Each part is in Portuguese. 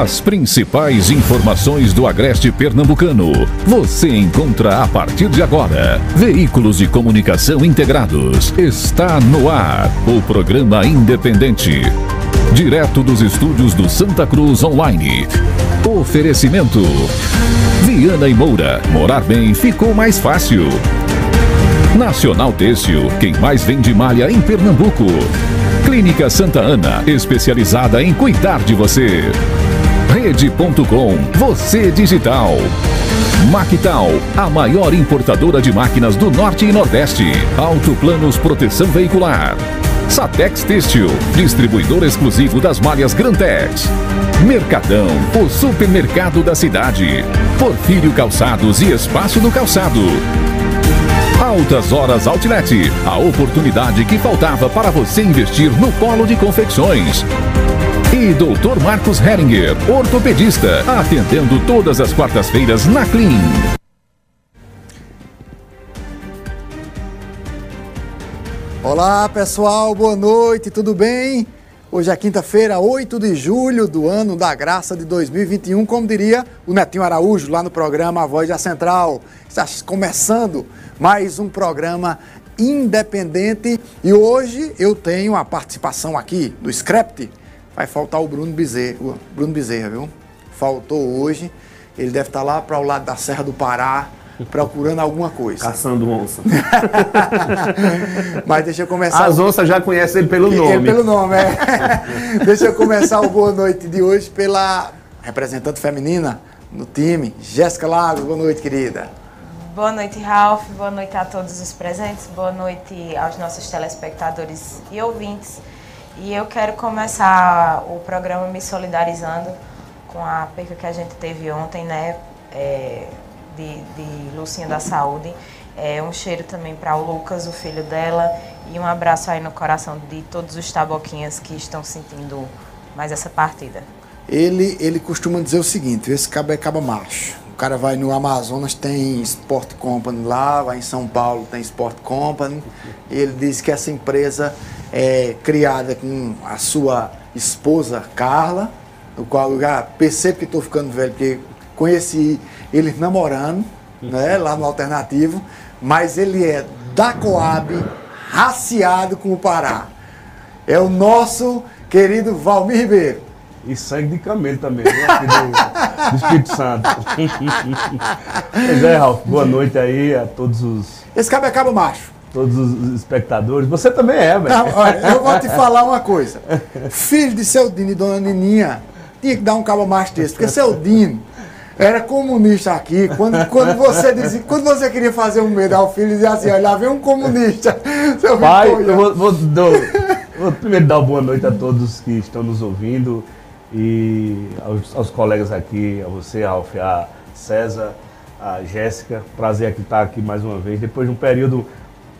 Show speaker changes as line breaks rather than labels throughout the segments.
As principais informações do Agreste Pernambucano. Você encontra a partir de agora. Veículos de comunicação integrados. Está no ar. O programa independente. Direto dos estúdios do Santa Cruz Online. Oferecimento. Viana e Moura. Morar bem ficou mais fácil. Nacional Têxtil. Quem mais vende malha em Pernambuco. Clínica Santa Ana. Especializada em cuidar de você. Rede.com, você digital. Mactal, a maior importadora de máquinas do Norte e Nordeste. Autoplanos Proteção Veicular. Satex Têxtil, distribuidor exclusivo das malhas Grantex. Mercadão, o supermercado da cidade. Porfírio Calçados e Espaço do Calçado. Altas Horas Outlet, a oportunidade que faltava para você investir no polo de confecções. E Dr. Marcos Heringer, ortopedista, atendendo todas as quartas-feiras na Clean.
Olá pessoal, boa noite, tudo bem? Hoje é quinta-feira, 8 de julho do ano da graça de 2021, como diria o Netinho Araújo lá no programa A Voz da Central. Está começando mais um programa independente e hoje eu tenho a participação aqui do Scrapt. Vai faltar o Bruno Bezerra, o Bruno Bezerra, viu? Faltou hoje. Ele deve estar lá para o lado da Serra do Pará, procurando alguma coisa.
Caçando onça.
Mas deixa eu começar.
As onças já conhecem ele pelo nome.
Ele pelo nome, é. deixa eu começar o Boa Noite de hoje pela representante feminina no time, Jéssica Lago. Boa noite, querida.
Boa noite, Ralph. Boa noite a todos os presentes. Boa noite aos nossos telespectadores e ouvintes. E eu quero começar o programa me solidarizando com a perca que a gente teve ontem, né? É, de, de Lucinha da Saúde. É, um cheiro também para o Lucas, o filho dela, e um abraço aí no coração de todos os taboquinhas que estão sentindo mais essa partida.
Ele, ele costuma dizer o seguinte: esse cabo é cabo macho. O cara vai no Amazonas, tem Sport Company lá, vai em São Paulo, tem Sport Company. Ele diz que essa empresa é criada com a sua esposa Carla, no qual eu já percebo que estou ficando velho, porque conheci eles namorando, né, lá no Alternativo, mas ele é da Coab, raciado com o Pará. É o nosso querido Valmir Ribeiro.
E sangue de camelo também, né? Do, do Espírito Santo. pois é, Ralf, boa noite aí a todos os.
Esse cabo é cabo macho.
Todos os espectadores. Você também é, velho.
Não, olha, eu vou te falar uma coisa. Filho de seu Dino e dona Nininha, tinha que dar um cabo macho desse, porque seu Dino era comunista aqui. Quando, quando, você dizia, quando você queria fazer um medo ao filho, dizia assim: olha, lá vem um comunista. Seu
Pai, eu vou, vou, vou, primeiro dar uma boa noite a todos que estão nos ouvindo e aos, aos colegas aqui, a você, Ralf, a César, a Jéssica. Prazer aqui estar aqui mais uma vez, depois de um período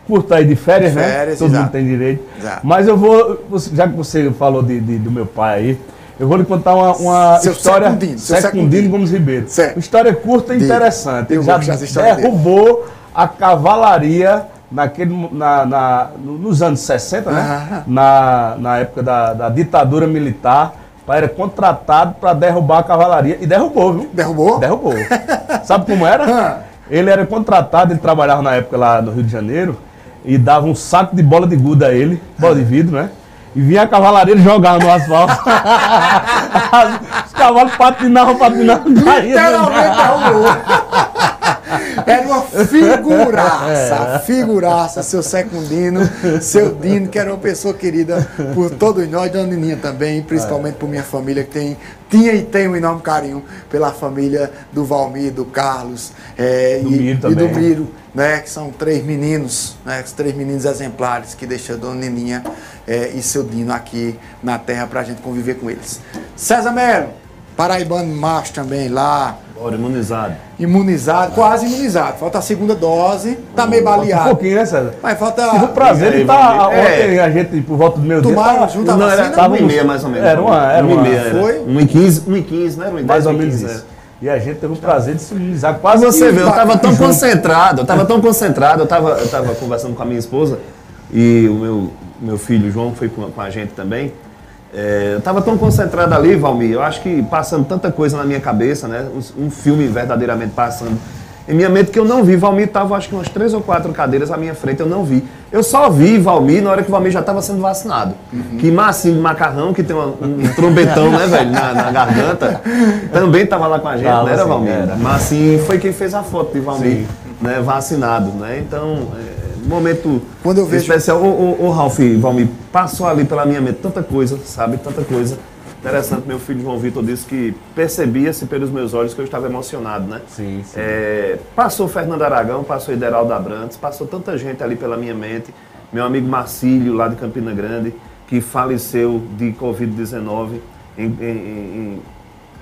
curto aí de férias, né?
férias
né? Todo
exato.
mundo tem direito.
Exato.
Mas eu vou, já que você falou de, de, do meu pai aí, eu vou lhe contar uma, uma
Seu
história.
Secundino, seu
Secundino
Secundino.
Gomes Ribeiro.
Certo.
Uma história curta e
Diga.
interessante.
Eu
já
história dele.
derrubou a cavalaria naquele, na, na- no- nos anos 60, né? Na, na época da, da ditadura militar. O pai era contratado para derrubar a cavalaria. E derrubou, viu?
Derrubou?
Derrubou. Sabe como era?
Ah.
Ele era contratado, ele trabalhava na época lá no Rio de Janeiro e dava um saco de bola de guda a ele, bola de vidro, né? E vinha a cavalaria jogava no asfalto. Os cavalos patinavam, patinavam.
Literalmente derrubou. Era uma figuraça, figuraça, seu Secundino, seu Dino, que era uma pessoa querida por todos nós, Dona Nininha também, principalmente por minha família, que tem, tinha e tem um enorme carinho pela família do Valmir, do Carlos é,
Do
e, e do Miro, né, que são três meninos, né, os três meninos exemplares que deixou Dona Nininha é, e seu Dino aqui na terra para a gente conviver com eles. César Melo, paraibano macho também lá,
Bora, imunizado.
imunizado, quase imunizado. Falta a segunda dose, tá meio
Um
baleado.
pouquinho, né, César?
Mas falta.
Tive o prazer de
aí,
estar ontem, a gente, por volta do meu dia.
Tomaram
tava-
junto a
Não, era,
vacina?
tava um e meia mais ou menos.
Era uma- era
um e
uma-
meia, era.
Foi?
Um e quinze, um e quinze, né? Era um e
mais
dez,
ou
um e
menos isso. E a gente teve o prazer de se imunizar quase
você vê, eu tava tão concentrado, eu tava tão concentrado, eu tava, eu tava conversando com a minha esposa e o meu, meu filho João foi com a gente também. É, eu estava tão concentrado ali, Valmir, eu acho que passando tanta coisa na minha cabeça, né? Um, um filme verdadeiramente passando em minha mente que eu não vi. Valmir estava, acho que umas três ou quatro cadeiras à minha frente, eu não vi. Eu só vi Valmir na hora que o Valmir já estava sendo vacinado.
Uhum.
Que Massinho de Macarrão, que tem uma- um trombetão, né, velho, na, na garganta, também estava lá com a gente,
Tava,
não era,
sim,
Valmir?
era.
Massinho foi quem fez a foto de Valmir, né, vacinado, né? Então, é, momento
Quando eu vejo-
especial. O, o, o Ralf, Valmir, passou ali pela minha mente tanta coisa, sabe? Tanta coisa. Interessante, meu filho João Vitor disse que percebia-se pelos meus olhos que eu estava emocionado, né?
Sim, sim.
É, passou Fernando Aragão, passou Ideraldo Abrantes, passou tanta gente ali pela minha mente. Meu amigo Marcílio, lá de Campina Grande, que faleceu de Covid-19 em, em- em-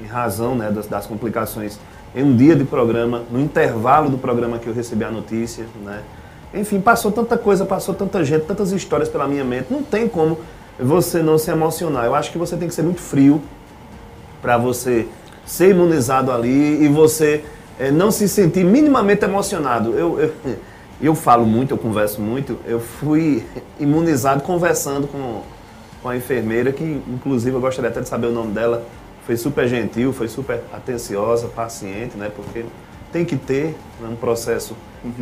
em razão né, das, das complicações em um dia de programa, no intervalo do programa que eu recebi a notícia. Né? Enfim, passou tanta coisa, passou tanta gente, tantas histórias pela minha mente. Não tem como você não se emocionar. Eu acho que você tem que ser muito frio para você ser imunizado ali e você eh, não se sentir minimamente emocionado. Eu, eu, eu falo muito, eu converso muito. Eu fui imunizado conversando com, com a enfermeira, que inclusive eu gostaria até de saber o nome dela. Foi super gentil, foi super atenciosa, paciente, né? Porque tem que ter né, um processo.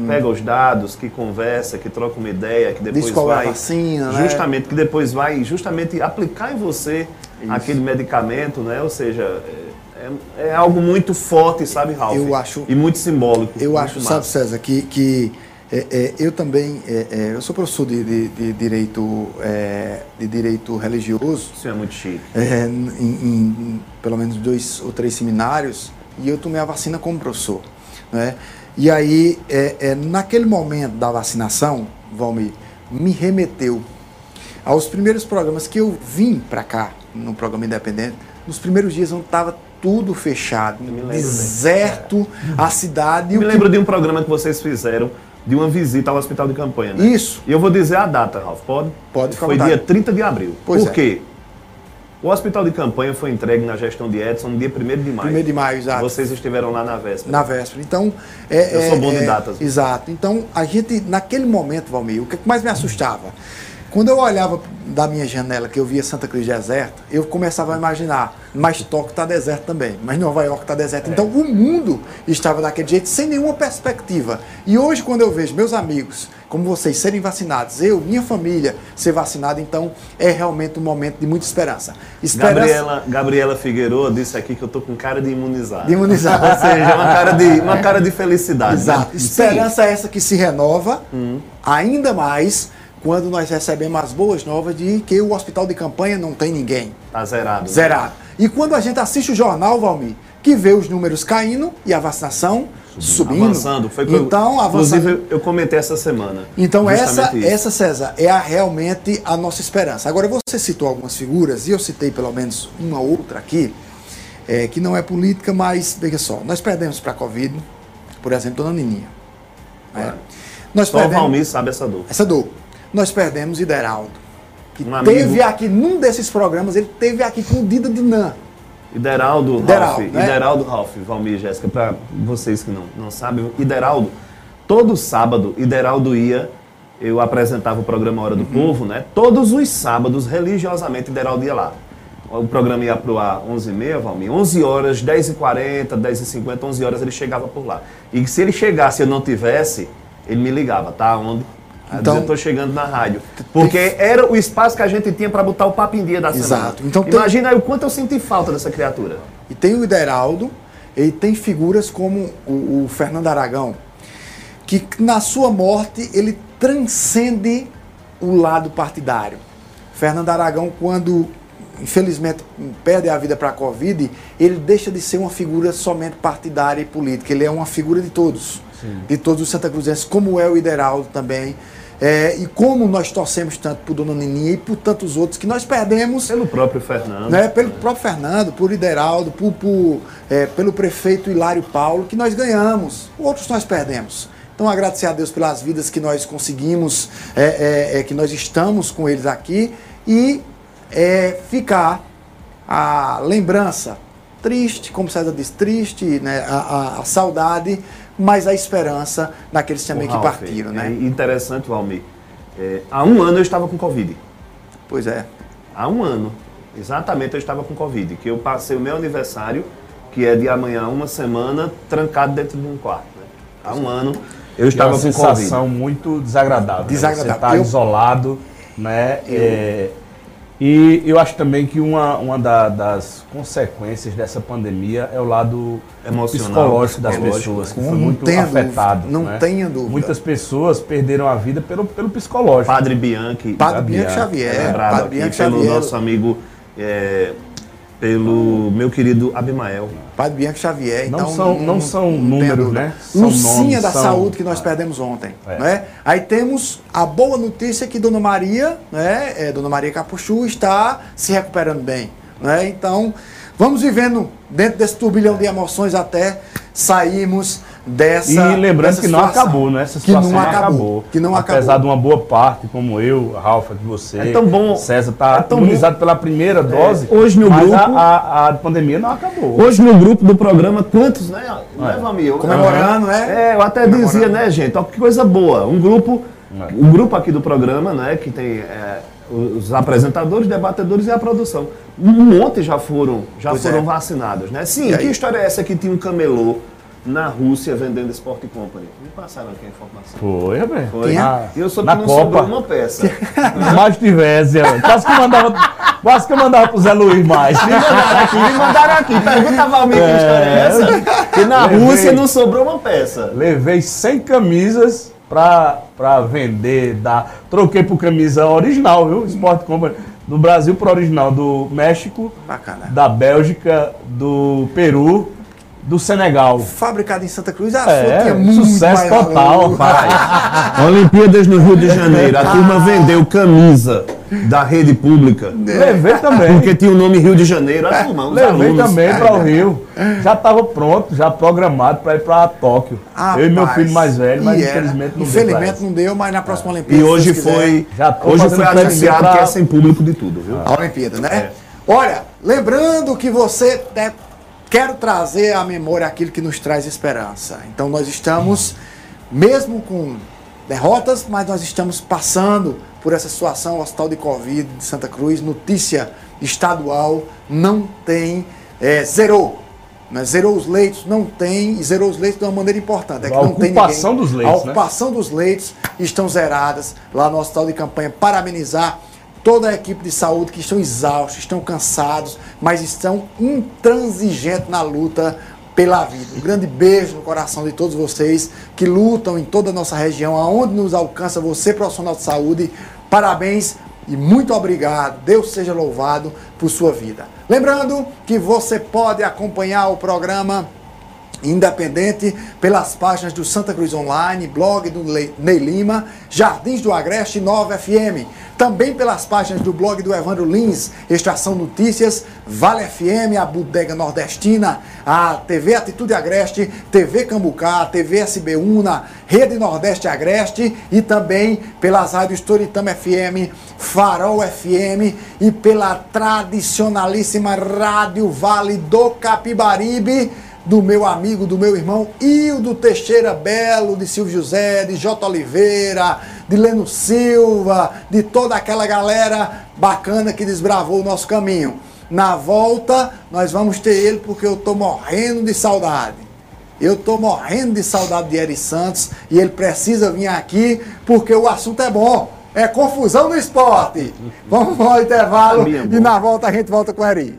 Pega os dados, que conversa, que troca uma ideia, que depois
Diz qual é a
vai.
vacina, né?
Justamente, que depois vai justamente aplicar em você aquele medicamento, né? Ou seja, é, é algo muito forte, sabe, Ralf?
Eu acho-
E muito simbólico.
Eu
muito
acho, sabe,
massa.
César, que, que é, é, eu também, é, é, eu sou professor de, de- de direito, é, de direito religioso,
Isso é muito chique.
é, em, em pelo menos dois ou três seminários, e eu tomei a vacina como professor. Né? E aí, é, é, naquele momento da vacinação, Valmir, me remeteu aos primeiros programas que eu vim para cá, no programa independente, nos primeiros dias onde estava tudo fechado,
lembro bem.
deserto, a cidade.
Eu
o
me
que-
lembro de um programa que vocês fizeram de uma visita ao hospital de campanha, né?
Isso.
E eu vou dizer a data, Ralf, pode?
Pode ficar
Foi dia 30 de abril.
Pois
Por
é.
quê? O hospital de campanha foi entregue na gestão de Edson no dia 1 de maio.
1 de maio, exato.
Vocês estiveram lá na véspera.
Na véspera. Então, é,
Eu
é-
sou bom de
é-
datas.
Exato. Então, a gente, naquele momento, Valmir, o que mais me assustava? Quando eu olhava da minha janela, que eu via Santa Cruz deserta, eu começava a imaginar, mas Tóquio está deserto também, mas Nova York está deserto. Então, o mundo estava daquele jeito, sem nenhuma perspectiva. E hoje, quando eu vejo meus amigos, como vocês, serem vacinados, eu, minha família, ser vacinada, então, é realmente um momento de muita esperança. Esperança
Gabriela, Gabriela Figueiredo disse aqui que eu tô com cara de imunizado.
de imunizado.
Ou seja, uma cara de, uma cara de felicidade.
Exato.
né?
Esperança essa que se renova ainda mais quando nós recebemos as boas novas de que o hospital de campanha não tem ninguém.
Tá zerado. né?
Zerado. E quando a gente assiste o jornal, Valmir, que vê os números caindo e a vacinação subindo.
Avançando. Foi o que eu-
então, avançando.
Inclusive, eu comentei essa semana.
Então essa,
isso.
essa, César, é a, realmente a nossa esperança. Agora, você citou algumas figuras, e eu citei pelo menos uma outra aqui, é, que não é política, mas, veja só, nós perdemos para a Covid, por exemplo, Dona Nininha. né?
Claro.
Nós
Só o
perdemos
Valmir sabe essa dor.
essa dor. Nós perdemos Ideraldo, que
Um amigo.
teve aqui, num desses programas, ele teve aqui com o Dida de Nã.
Ideraldo,
Ideraldo,
Ralf,
né?
Ideraldo Ralf, Valmir e Jéssica, para vocês que não, não sabem, Ideraldo, todo sábado, Ideraldo ia, eu apresentava o programa Hora do
Uhum.
Povo, né? Todos os sábados, religiosamente, Ideraldo ia lá. O programa ia pro ar 11h30, Valmir, 11 horas, 10h40, 10h50, 11 horas ele chegava por lá. E se ele chegasse e eu não tivesse, ele me ligava, tá? Onde?
Então-
eu tô chegando na rádio. Porque era o espaço que a gente tinha para botar o papo em dia da semana.
Exato. Então tem-
Imagina aí o quanto eu senti falta dessa criatura.
E tem o Ideraldo, e tem figuras como o, o Fernando Aragão, que na sua morte ele transcende o lado partidário. Fernando Aragão, quando infelizmente perde a vida para a Covid, ele deixa de ser uma figura somente partidária e política. Ele é uma figura de todos, de todos os Santa Cruzenses, como é o Ideraldo também. É, e como nós torcemos tanto por Dona Nininha e por tantos outros que nós perdemos
Pelo próprio Fernando.
né, pelo próprio Fernando, por Ideraldo, por, por, é, pelo prefeito Hilário Paulo, que nós ganhamos, outros nós perdemos. Então agradecer a Deus pelas vidas que nós conseguimos, é, é, é, que nós estamos com eles aqui e é, ficar a lembrança triste, como César disse, triste, né, a, a- a saudade, mas a esperança daqueles também
Ô,
que
Ralf,
partiram,
É
né?
interessante, Valmir. É, há um ano eu estava com Covid.
Pois é.
Há um ano. Exatamente, eu estava com Covid, que eu passei o meu aniversário, que é de amanhã, uma semana, trancado dentro de um quarto. Né? Há um ano eu estava
é uma
com
sensação
Covid.
muito desagradável. né?
Desagradável.
Você está
Eu-
isolado, né? É, e eu acho também que uma, uma da- das consequências dessa pandemia é o lado
Emocional,
psicológico das pessoas, que
Não
foi muito
tenha dúvida,
afetado.
não
né?
tenha dúvida.
Muitas pessoas perderam a vida pelo, pelo psicológico.
Padre Bianchi,
Padre
Bianchi
Xavier. Padre Bianchi
pelo
Xavier.
nosso amigo, é, pelo meu querido Abimael.
Padre Bianchi Xavier.
Não
então,
são- não são números,
dúvida.
né? São
Lucinha
nomes,
da
são-
saúde que nós perdemos ontem.
É.
Né? Aí temos a boa notícia que Dona Maria, né? é, Dona Maria Capuchu, está se recuperando bem. Né? Então, vamos vivendo dentro desse turbilhão de emoções até sairmos dessa.
E lembrando
dessa
que não acabou, né? Essa
Que
situação
não
não
acabou,
acabou.
que não
Apesar
acabou.
de uma boa parte, como eu, Ralfa, que você,
É tão bom-
César, está
é tão
imunizado pela primeira dose.
hoje no grupo-
a, a, a pandemia não acabou.
Hoje no grupo do programa, quantos, né? né Vamil?
Comemorando, né?
É, eu até dizia, né, gente? Ó, que coisa boa. Um grupo,
É.
um grupo aqui do programa, né, que tem é, os apresentadores, debatedores e a produção. Um monte já foram, já
Pois
foram
é.
vacinados, né? Sim,
E
que
aí?
história é essa que tinha um camelô na Rússia vendendo Sport Company? Me passaram aqui a informação.
Foi, rapaz.
Foi.
Tinha?
E eu soube
Na
que não
Copa.
sobrou uma peça.
Mais tivesse, rapaz. quase que eu mandava, quase que eu mandava pro Zé Luiz mais.
Me mandaram aqui, me mandaram aqui. Pergunta a Valmir que história é essa. Que na
Levei.
Rússia não sobrou uma peça.
Levei 100 camisas pra, pra vender. Da... Troquei por camisa original, viu? Sport Company. Do Brasil pro original. Do México,
Bacana.
da Bélgica, do Peru, do Senegal.
Fabricado em Santa Cruz, a
É,
sua tinha muito
sucesso
mais
total,
valor.
Olimpíadas no Rio de Janeiro. A turma vendeu camisa da rede pública.
Levei também.
Porque tinha o nome Rio de Janeiro. A turma, os
Levei
alunos.
também para o Rio. Já estava pronto, já programado para ir para Tóquio. eu e meu
Rapaz,
filho mais velho, mas infelizmente não
Infelizmente
deu. pra
não deu, mas na próxima Olimpíada.
E hoje foi, hoje foi anunciado
pra-
que é sem público de tudo, viu?
A Olimpíada, né? Olha, lembrando que você né, quero trazer à memória aquilo que nos traz esperança. Então nós estamos, mesmo com derrotas, mas nós estamos passando por essa situação, o Hospital de Covid de Santa Cruz, notícia estadual, não tem, é, zerou. Né? Zerou os leitos, não tem, e zerou os leitos de uma maneira importante. É que
A
não tem
ocupação
ninguém.
dos leitos,
A
né?
ocupação dos leitos estão zeradas lá no Hospital de Campanha. Parabenizar toda a equipe de saúde que estão exaustos, estão cansados, mas estão intransigentes na luta pela vida. Um grande beijo no coração de todos vocês que lutam em toda a nossa região, aonde nos alcança você, profissional de saúde. Parabéns e muito obrigado. Deus seja louvado por sua vida. Lembrando que você pode acompanhar o programa independente pelas páginas do Santa Cruz Online, blog do Ney Lima, Jardins do Agreste 9 FM, também pelas páginas do blog do Evandro Lins, Estação Notícias, Vale FM, a Bodega Nordestina, a TV Atitude Agreste, TV Cambucá, TV SB Una, Rede Nordeste Agreste e também pelas rádios Toritama FM, Farol FM e pela tradicionalíssima Rádio Vale do Capibaribe do meu amigo, do meu irmão Hildo Teixeira Belo, de Silvio José, de J. Oliveira, de Leno Silva, de toda aquela galera bacana que desbravou o nosso caminho. Na volta, nós vamos ter ele porque eu tô morrendo de saudade. Eu tô morrendo de saudade de Eri Santos e ele precisa vir aqui porque o assunto é bom. É confusão no esporte. Vamos ao intervalo
é
e na volta a gente volta com o Eri.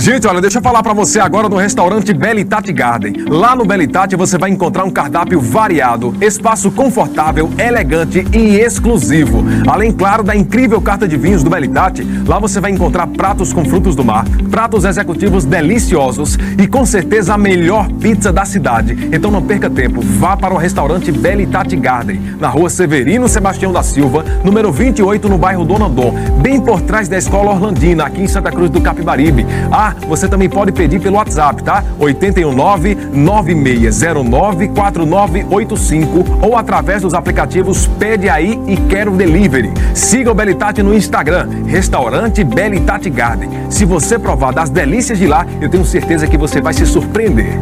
Gente, olha, deixa eu falar pra você agora no restaurante Belitati Garden. Lá no Belitati você vai encontrar um cardápio variado, espaço confortável, elegante e exclusivo. Além, claro, da incrível carta de vinhos do Belitati, lá você vai encontrar pratos com frutos do mar, pratos executivos deliciosos e com certeza a melhor pizza da cidade. Então não perca tempo, vá para o restaurante Belitati Garden, na rua Severino Sebastião da Silva, número 28, no bairro Dona Dom, bem por trás da Escola Orlandina, aqui em Santa Cruz do Capibaribe. Ah, você também pode pedir pelo WhatsApp, tá? 819-9609-4985 ou através dos aplicativos Pede Aí e Quero Delivery. Siga o Belitati no Instagram, Restaurante Belitati Garden. Se você provar das delícias de lá, eu tenho certeza que você vai se surpreender.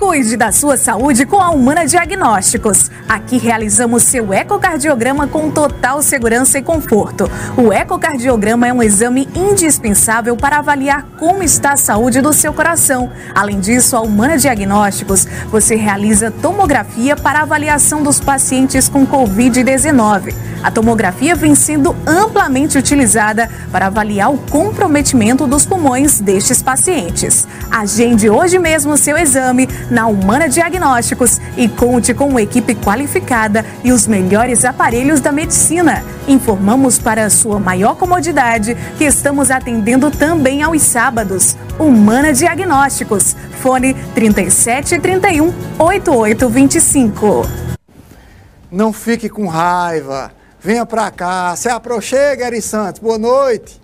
Cuide da sua saúde com a Humana Diagnósticos. Aqui realizamos seu ecocardiograma com total segurança e conforto. O ecocardiograma é um exame indispensável para avaliar como está a saúde do seu coração. Além disso, a Humana Diagnósticos você realiza tomografia para avaliação dos pacientes com Covid-19. A tomografia vem sendo amplamente utilizada para avaliar o comprometimento dos pulmões destes pacientes. Agende hoje mesmo seu exame na Humana Diagnósticos e conte com uma equipe qualificada e os melhores aparelhos da medicina. Informamos para sua maior comodidade que estamos atendendo também aos sábados. Humana Diagnósticos. Fone 3731 8825.
Não fique com raiva. Venha pra cá. Se aproxega, Eri Santos. Boa noite.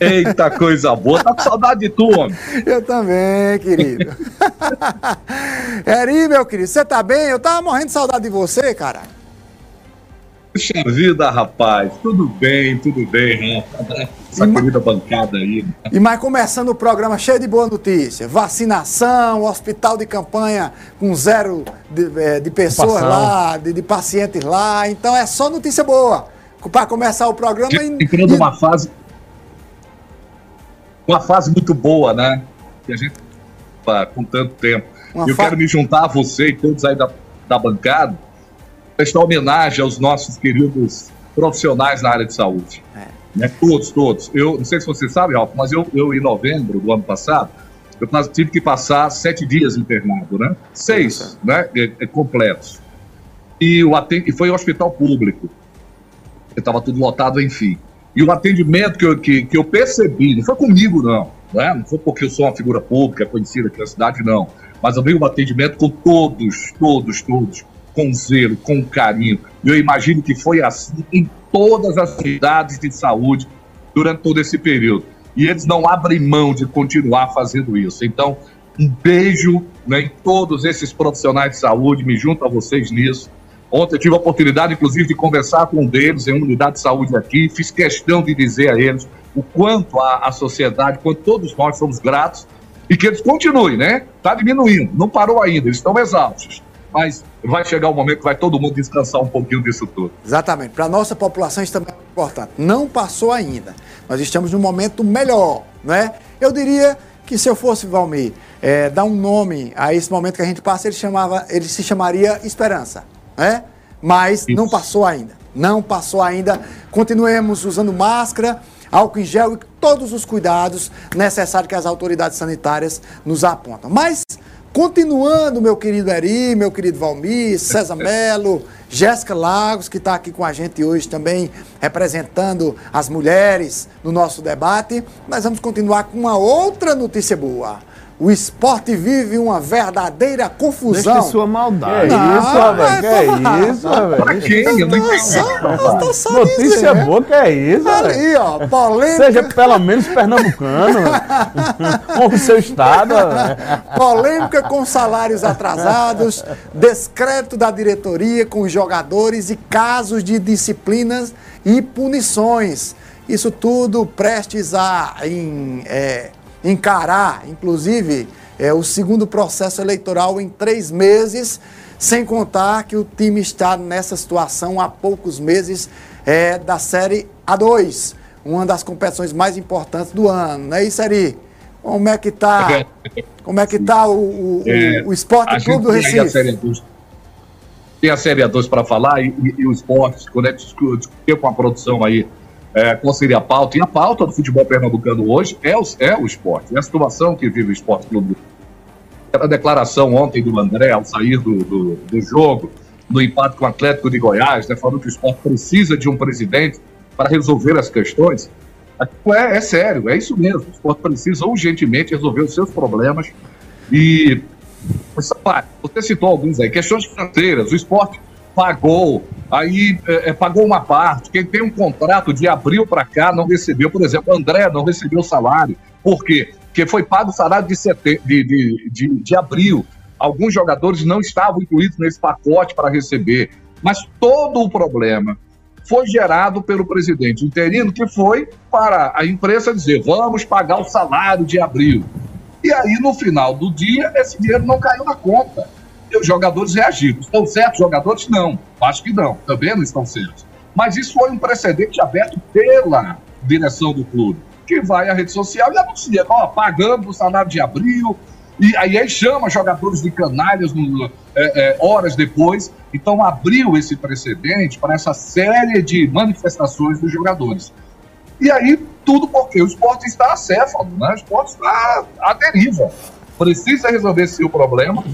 Eita, coisa boa. Tá com saudade de tu, homem.
Eu também, querido. Eri, meu querido, você tá bem? Eu tava morrendo de saudade de você, cara.
Puxa vida, rapaz. Tudo bem, tudo bem, Rafa. Essa querida bancada aí.
E mais começando o programa cheio de boa notícia. Vacinação, hospital de campanha com zero de, é, de pessoas lá, de, de, pacientes lá. Então é só notícia boa. Para começar o programa.
Entrando e... uma fase uma fase muito boa, né? Que a gente com tanto tempo. Uma Eu fa... quero me juntar a você e todos aí da, da bancada, prestar homenagem aos nossos queridos profissionais na área de saúde. É. Né? Todos, todos. Eu não sei se você sabe, Ralf, mas eu, eu em novembro do ano passado, eu tive que passar sete dias internado, né? Seis, né? É, é, completos. E, o atend... e foi um hospital público. Estava tudo lotado, enfim. E o atendimento que eu, que, que eu percebi, não foi comigo, não, né? não foi porque eu sou uma figura pública conhecida aqui na cidade, não. Mas eu vi um atendimento com todos, todos, todos, com zelo, com carinho. Eu imagino que foi assim em todas as cidades de saúde durante todo esse período. E eles não abrem mão de continuar fazendo isso. Então, um beijo né, em todos esses profissionais de saúde, me junto a vocês nisso. Ontem eu tive a oportunidade, inclusive, de conversar com um deles em uma unidade de saúde aqui. Fiz questão de dizer a eles o quanto a, a sociedade, quanto todos nós somos gratos e que eles continuem, né? Está diminuindo, não parou ainda, eles estão exaustos. Mas vai chegar o um momento que vai todo mundo descansar um pouquinho disso tudo.
Exatamente. Para a nossa população isso também é importante. Não passou ainda. Nós estamos num momento melhor, né? Eu diria que se eu fosse, Valmir, é, dar um nome a esse momento que a gente passa, ele, chamava, ele se chamaria esperança né? Mas Isso. não passou ainda. Não passou ainda. Continuemos usando máscara, álcool em gel e todos os cuidados necessários que as autoridades sanitárias nos apontam. Mas, continuando, meu querido Eri, meu querido Valmir, César Melo, Jéssica Lagos, que está aqui com a gente hoje também, representando as mulheres no nosso debate, nós vamos continuar com uma outra notícia boa. O esporte vive uma verdadeira confusão.
Deixa sua maldade.
Que é isso, velho? Que é isso, velho?
Pra quem? Eu não
entendi. Notícia boa, que é isso,
Ali, ó, polêmica.
Seja pelo menos pernambucano. com o seu estado.
Polêmica com salários atrasados, descrédito da diretoria com os jogadores e casos de disciplinas e punições. Isso tudo prestes a em, é, encarar, inclusive, é, o segundo processo eleitoral em três meses, sem contar que o time está nessa situação há poucos meses é, da Série A2, uma das competições mais importantes do ano, não é isso, Ari? Como é que está como é que tá o, o, é, o Esporte Clube do Recife? A série
tem a Série A2 para falar e, e, e, o esporte, quando é com a produção aí é, qual seria a pauta. E a pauta do futebol pernambucano hoje é o, é o esporte, é a situação que vive o Esporte Clube. A declaração ontem do André, ao sair do, do, do jogo, no empate com o Atlético de Goiás, né, falando que o esporte precisa de um presidente para resolver as questões. É, é sério, é isso mesmo. O esporte precisa urgentemente resolver os seus problemas. E você citou alguns aí, questões financeiras. O esporte pagou, aí é, é, pagou uma parte. Quem tem um contrato de abril para cá não recebeu, por exemplo, André não recebeu salário. Por quê? Porque foi pago o salário de, sete, de, de, de, de abril. Alguns jogadores não estavam incluídos nesse pacote para receber. Mas todo o problema foi gerado pelo presidente interino, que foi para a imprensa dizer: vamos pagar o salário de abril. E aí, no final do dia, esse dinheiro não caiu na conta. E os jogadores reagiram. Estão certos jogadores? Não. Acho que não. Também não estão certos. Mas isso foi um precedente aberto pela direção do clube, que vai à rede social e anuncia, ó, pagando o salário de abril, e aí, chama jogadores de canalhas no, é, é, horas depois. Então abriu esse precedente para essa série de manifestações dos jogadores. E aí, tudo porque o esporte está acéfalo, né? o esporte está à deriva. Precisa resolver o problema.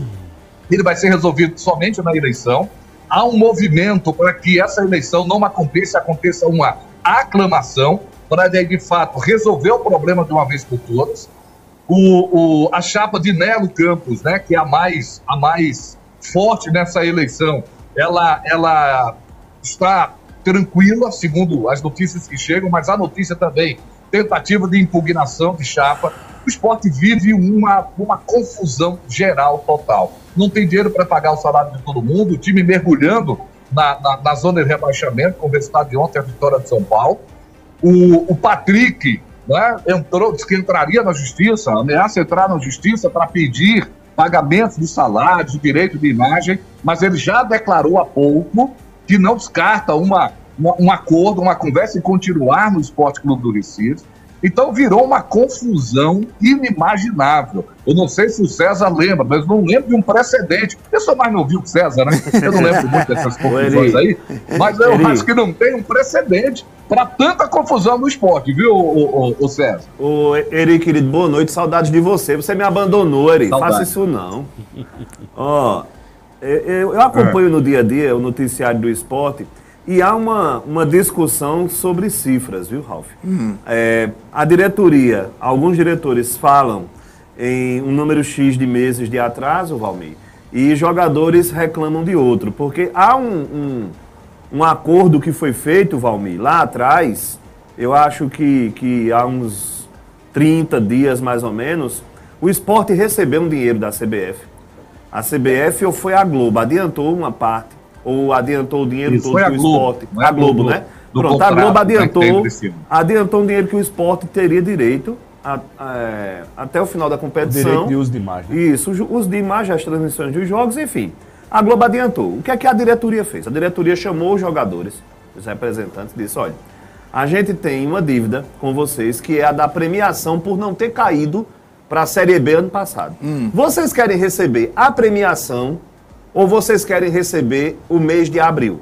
Ele vai ser resolvido somente na eleição. Há um movimento para que essa eleição não aconteça, aconteça uma aclamação, para de fato resolver o problema de uma vez por todas. O, o, a chapa de Nelo Campos, né, que é a mais, a mais forte nessa eleição, ela, ela está tranquila, segundo as notícias que chegam, mas a notícia também, tentativa de impugnação de chapa. O esporte vive uma, uma confusão geral total. Não tem dinheiro para pagar o salário de todo mundo, o time mergulhando na, na, na zona de rebaixamento, com o resultado de ontem, a vitória de São Paulo. O, o Patrick né, entrou, disse que entraria na justiça, ameaça entrar na justiça para pedir pagamento de salários, direito de imagem, mas ele já declarou há pouco que não descarta uma, uma, um acordo, uma conversa e continuar no Esporte Clube do Recife. Então virou uma confusão inimaginável. Eu não sei se o César lembra, mas não lembro de um precedente. Eu sou mais novinho que o César, né? Eu não lembro muito dessas confusões aí, mas eu acho que não tem um precedente para tanta confusão no esporte, viu, o, o, o César?
Ô, Eri, querido, boa noite, saudades de você. Você me abandonou, Eri. Saudade. Faça isso não. Ó, eu, eu acompanho é. no dia a dia o noticiário do esporte. E há uma, uma discussão sobre cifras, viu, Ralf? Hum. É, a diretoria, alguns diretores falam em um número X de meses de atraso, Valmir, e jogadores reclamam de outro, porque há um, um, um acordo que foi feito, Valmir, lá atrás, eu acho que, que há uns 30 dias mais ou menos, o esporte recebeu um dinheiro da CBF. A CBF ou foi a Globo, adiantou uma parte ou adiantou o dinheiro Isso, todo que o esporte. É a Globo, né? Pronto, a Globo adiantou, adiantou um dinheiro que o esporte teria direito a, a, é, até o final da competição.
Direito de uso de imagem.
Isso, uso de imagem, as transmissões dos jogos, enfim. A Globo adiantou. O que é que a diretoria fez? A diretoria chamou os jogadores, os representantes, e disse: olha, a gente tem uma dívida com vocês que é a da premiação por não ter caído para a Série B ano passado. Hum. Vocês querem receber a premiação ou vocês querem receber o mês de abril?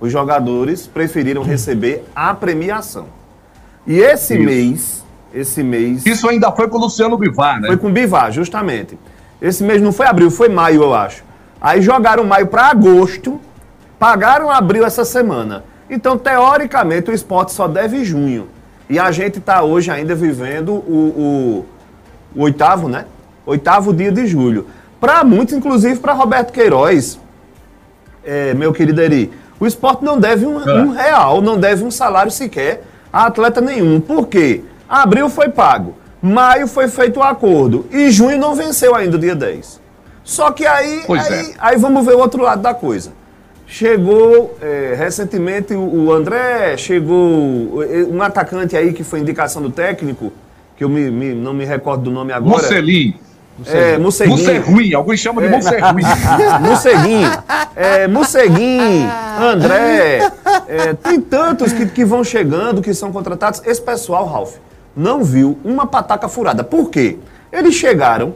Os jogadores preferiram receber a premiação. E esse Isso. mês, esse mês.
Isso ainda foi com o Luciano Bivar, né?
Foi com o Bivar, justamente. Esse mês não foi abril, foi maio, eu acho. Aí jogaram maio para agosto, pagaram abril essa semana. Então, teoricamente, o esporte só deve junho. E a gente está hoje ainda vivendo o, o, o oitavo, né? Oitavo dia de julho. Para muitos, inclusive para Roberto Queiroz, é, meu querido Eri, o esporte não deve um, é. um, real, não deve um salário sequer a atleta nenhum. Por quê? Abril foi pago, maio foi feito o acordo e junho não venceu ainda o dia 10. Só que aí, aí, é. aí, vamos ver o outro lado da coisa. Chegou é, recentemente o André, chegou um atacante aí que foi indicação do técnico, que eu me, me, não me recordo do nome agora.
Mocelin.
É.
Musserruim, alguns chamam de é. Musserruim.
Musseguin. É, André. É, tem tantos que, que vão chegando, que são contratados. Esse pessoal, Ralf, não viu uma pataca furada. Por quê? Eles chegaram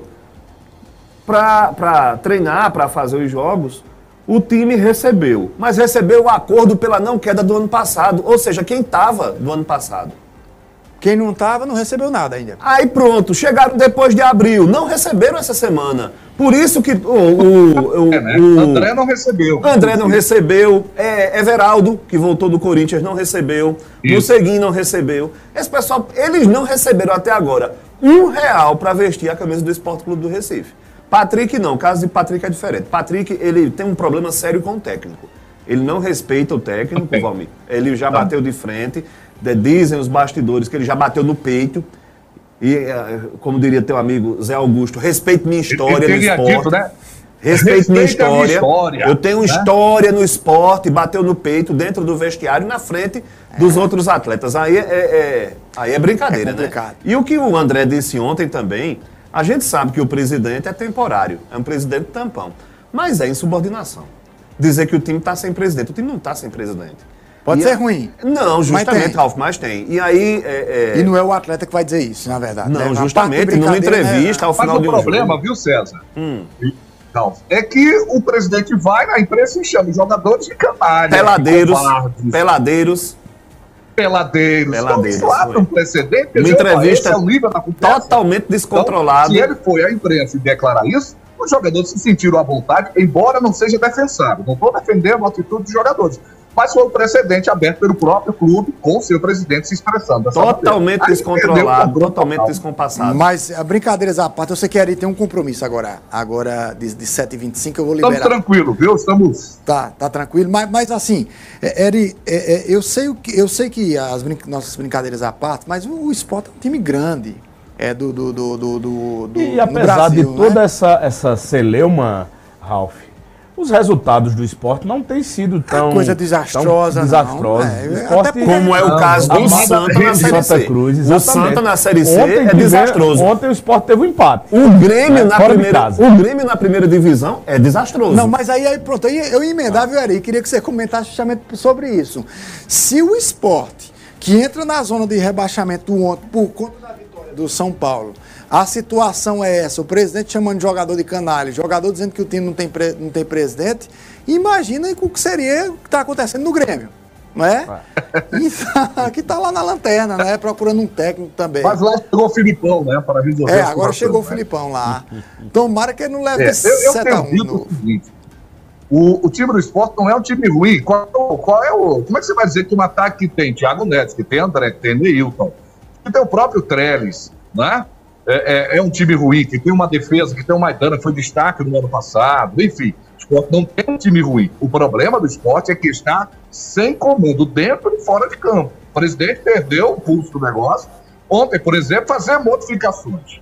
para treinar, para fazer os jogos. O time recebeu, mas recebeu o acordo pela não queda do ano passado. Ou seja, quem estava do ano passado.
Quem não estava não recebeu nada ainda.
Aí pronto, chegaram depois de abril, não receberam essa semana. Por isso que o, o, o,
é, né? o André não recebeu.
André não recebeu. É, Everaldo, que voltou do Corinthians, não recebeu. Museguin não recebeu. Esse pessoal, eles não receberam até agora um real para vestir a camisa do Esporte Clube do Recife. Patrick não, o caso de Patrick é diferente. Patrick, ele tem um problema sério com o técnico. Ele não respeita o técnico, okay. Valmir. Ele já tá. bateu de frente. Dizem os bastidores que ele já bateu no peito. E, eh, como diria teu amigo Zé Augusto, respeite minha história no esporte. Dito, né? Respeite minha história. minha história. Eu tenho né? história no esporte, bateu no peito, dentro do vestiário, na frente dos é. outros atletas. Aí é, é, é aí é brincadeira, é né? E o que o André disse ontem também, A gente sabe que o presidente é temporário, é um presidente tampão, mas é insubordinação. Dizer que o time está sem presidente, o time não está sem presidente.
Pode e ser ruim.
Não, justamente, Ralf, mas tem. E aí. É,
é... E não é o atleta que vai dizer isso, na verdade.
Não, né? justamente, numa entrevista né? ao final
mas o problema, viu, César? Hum. É que o presidente vai na imprensa e chama os jogadores de canalha.
Peladeiros. Peladeiros.
Peladeiros.
Peladeiros.
Então, lá um precedente.
Uma entrevista é o totalmente descontrolada.
Então, se ele foi à imprensa e declarar isso, os jogadores se sentiram à vontade, embora não seja defensável. Não estou defendendo a atitude dos jogadores mas foi um precedente aberto pelo próprio clube, com o seu presidente se expressando.
Totalmente descontrolado, totalmente descompassado.
Mas, brincadeiras à parte, eu sei que Ari tem um compromisso agora, agora de, de 7h25, eu vou liberar.
Estamos tranquilo, viu? Estamos...
Tá, tá tranquilo, mas, mas assim, é, Eri, é, é, eu, sei o que, eu sei que as brin nossas brincadeiras à parte, mas o, o esporte é um time grande, é do, do, do, do, do
E apesar Brasil, de toda né? essa, essa celeuma, Ralph, os resultados do esporte não têm sido tão.
A coisa desastrosa, tão
desastrosa. Não.
É, esporte, como é o caso do Santa na Série
Santa Cruz,
exatamente. O Santa na Série C ontem, é desastroso.
Ontem o esporte teve um empate.
O Grêmio, na primeira, o Grêmio na primeira divisão é desastroso.
Não, mas aí, aí pronto, aí eu ia emendar, viu, Ari? Queria que você comentasse justamente sobre isso. Se o esporte, que entra na zona de rebaixamento ontem por conta da vitória do São Paulo, a situação é essa, o presidente chamando de jogador de canalha, jogador dizendo que o time não tem, não tem presidente. Imagina o que seria o que está acontecendo no Grêmio. Não é? é. que está lá na lanterna, né? Procurando um técnico também.
Mas lá chegou o Filipão, né? Para resolver.
É, agora chegou o né? Filipão lá. Tomara que ele não leve é, 7 a 1 no...
o, o, time do esporte não é um time ruim. Qual, qual, é o. Como é que você vai dizer que um ataque que tem Thiago Neves, que tem André, que tem Neilton, que tem o próprio Trellis, né? É, é, é, um time ruim, que tem uma defesa, que tem o Maidana, que foi destaque no ano passado, enfim. O esporte não tem um time ruim. O problema do esporte é que está sem comando, dentro e fora de campo. O presidente perdeu o pulso do negócio. Ontem, por exemplo, fazer modificações.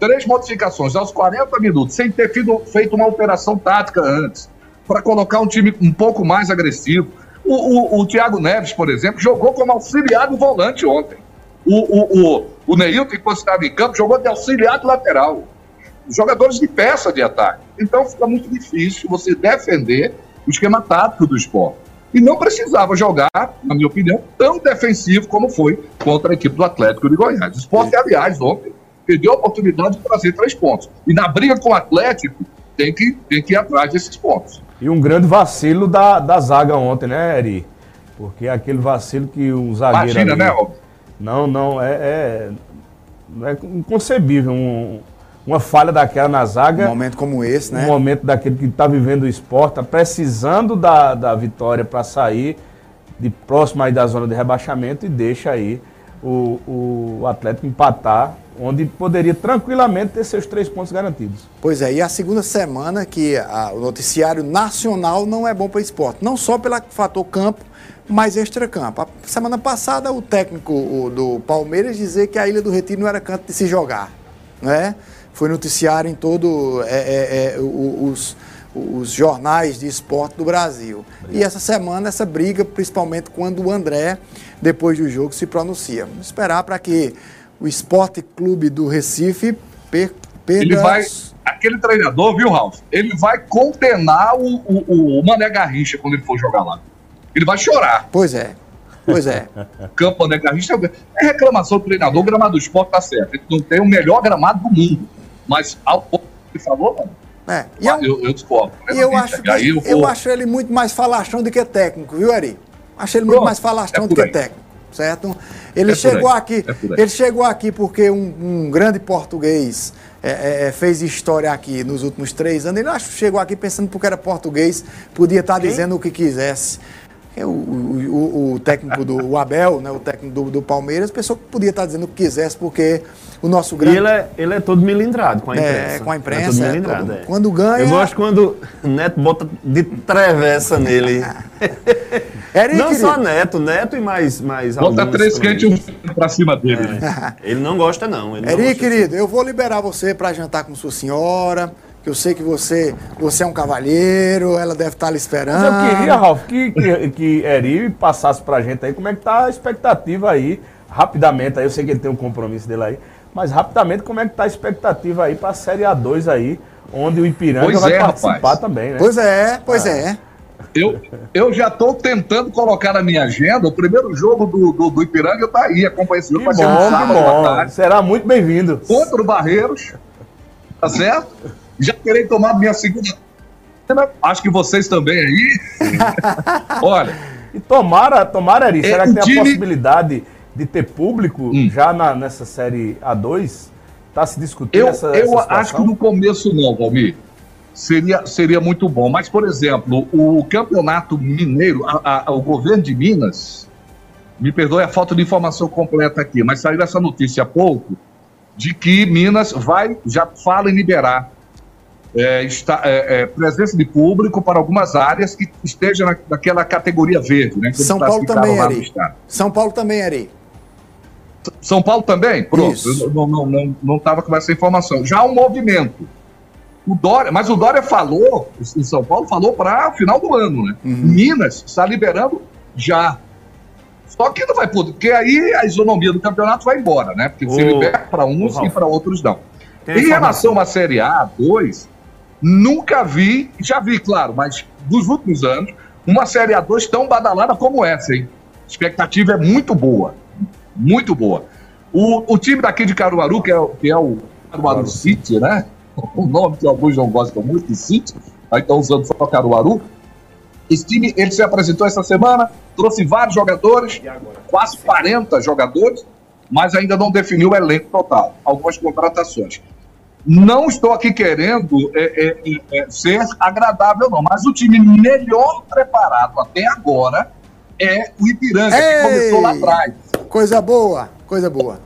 Três modificações aos 40 minutos, sem ter feito uma operação tática antes, para colocar um time um pouco mais agressivo. O, o, o Thiago Neves, por exemplo, jogou como auxiliar do volante ontem. O, o, o, o Neilton, quando estava em campo, jogou de auxiliar de lateral. Jogadores de peça de ataque. Então fica muito difícil você defender o esquema tático do esporte. E não precisava jogar, na minha opinião, tão defensivo como foi contra a equipe do Atlético de Goiás. O esporte, aliás, ontem, perdeu a oportunidade de trazer três pontos. E na briga com o Atlético, tem que, tem que ir atrás desses pontos.
E um grande vacilo da, da zaga ontem, né, Eri? Porque aquele vacilo que o zagueiro. Imagina, ali... né, Robson? Não, não, é, é, é inconcebível um, uma falha daquela na zaga.
Um momento como esse, né?
Um momento daquele que está vivendo o esporte, está precisando da, da vitória para sair de próximo aí da zona de rebaixamento e deixa aí o, o Atlético empatar, onde poderia tranquilamente ter seus três pontos garantidos.
Pois é, e a segunda semana que a, o noticiário nacional não é bom para o esporte, não só pelo fator campo, mais extra-campo. A semana passada, o técnico o, do Palmeiras dizia que a Ilha do Retiro não era canto de se jogar. Né? Foi noticiário em todo é, é, é, os, os jornais de esporte do Brasil. E essa semana, essa briga, principalmente quando o André, depois do jogo, se pronuncia. Vamos esperar para que o Esporte Clube do Recife per, perda...
Ele vai, aquele treinador, viu, Ralf? Ele vai condenar o, o, o Mané Garrincha quando ele for jogar lá. Ele vai chorar.
Pois é. Pois é.
Campo André Garrincha é reclamação do treinador, o gramado do esporte tá certo. Ele não tem o melhor gramado do mundo. Mas ao ponto que ele falou, não.
É. E eu, eu, eu discordo. E eu acho, que, eu, vou... eu, acho ele muito mais falastrão do que técnico, viu, Ari? Acho ele muito mais falastrão é do que aí. técnico, certo? Ele é chegou aqui, é ele chegou aqui porque um, um grande português é, é, é, fez história aqui nos últimos três anos. Ele acho chegou aqui pensando porque era português, podia estar dizendo o que quisesse. É o, o, o, técnico do o Abel, né, o técnico do, do Palmeiras, pessoa que podia estar dizendo o que quisesse, porque o nosso grande.
E ele é, ele é todo milindrado com a imprensa. É,
com a imprensa. É, é todo... é. Quando ganha.
Eu gosto quando o Neto bota de travessa nele. Eric, não só Neto, Neto e mais, mais
Bota três quentes e um pra cima dele.
É. Ele não gosta, não. Ele
Eri, querido, eu vou liberar você para jantar com sua senhora eu sei que você, você é um cavalheiro, ela deve estar lhe esperando.
Mas eu queria, Ralf, que, que, que Eri passasse pra gente aí como é que tá a expectativa aí, rapidamente, aí eu sei que ele tem um compromisso dele aí, Mas rapidamente, como é que tá a expectativa aí para a Série A2 aí, onde o Ipiranga pois vai é, participar rapaz. também, né?
Pois é, pois ah. é.
Eu, eu já estou tentando colocar na minha agenda o primeiro jogo do, do, do Ipiranga, eu tá aí, acompanho esse jogo, vai ser
sábado à tarde. Será muito bem-vindo.
Contra o Barreiros, tá certo? Já terei tomado minha segunda. Acho que vocês também aí. Olha.
E tomara, tomara, Ari, é, será que tem time... a possibilidade de ter público hum. já na, nessa série A2? Está se discutindo
eu,
essa,
Eu
essa
acho que no começo não, Valmir seria, seria muito bom. Mas, por exemplo, o campeonato mineiro, a, a, o governo de Minas, me perdoe a falta de informação completa aqui, mas saiu essa notícia há pouco de que Minas vai, já fala em liberar é, está, é, é, presença de público para algumas áreas que esteja na, naquela categoria verde, né?
São Paulo também, Ari. São Paulo também, Ari.
São Paulo também? Pronto, Isso. eu não estava não, não, não com essa informação. Já há um movimento o Dória, mas o Dória falou, em São Paulo, falou para final do ano, né? Uhum. Minas está liberando já. Só que não vai poder, porque aí a isonomia do campeonato vai embora, né? Porque se libera para uns e para outros não. Tem em relação à Série A, 2, nunca vi, já vi, claro, mas dos últimos anos, uma Série A2 tão badalada como essa, hein? A expectativa é muito boa. Muito boa. O, o time daqui de Caruaru, que é, que é o Caruaru City, né? o nome que alguns não gostam muito, de City, aí estão usando só Caruaru. Esse time, ele se apresentou essa semana, trouxe vários jogadores, quase 40 jogadores, mas ainda não definiu o elenco total, algumas contratações. Não estou aqui querendo é, é, é, ser agradável, não, mas o time melhor preparado até agora é o Ipiranga, Ei, que começou lá atrás.
Coisa boa, coisa boa.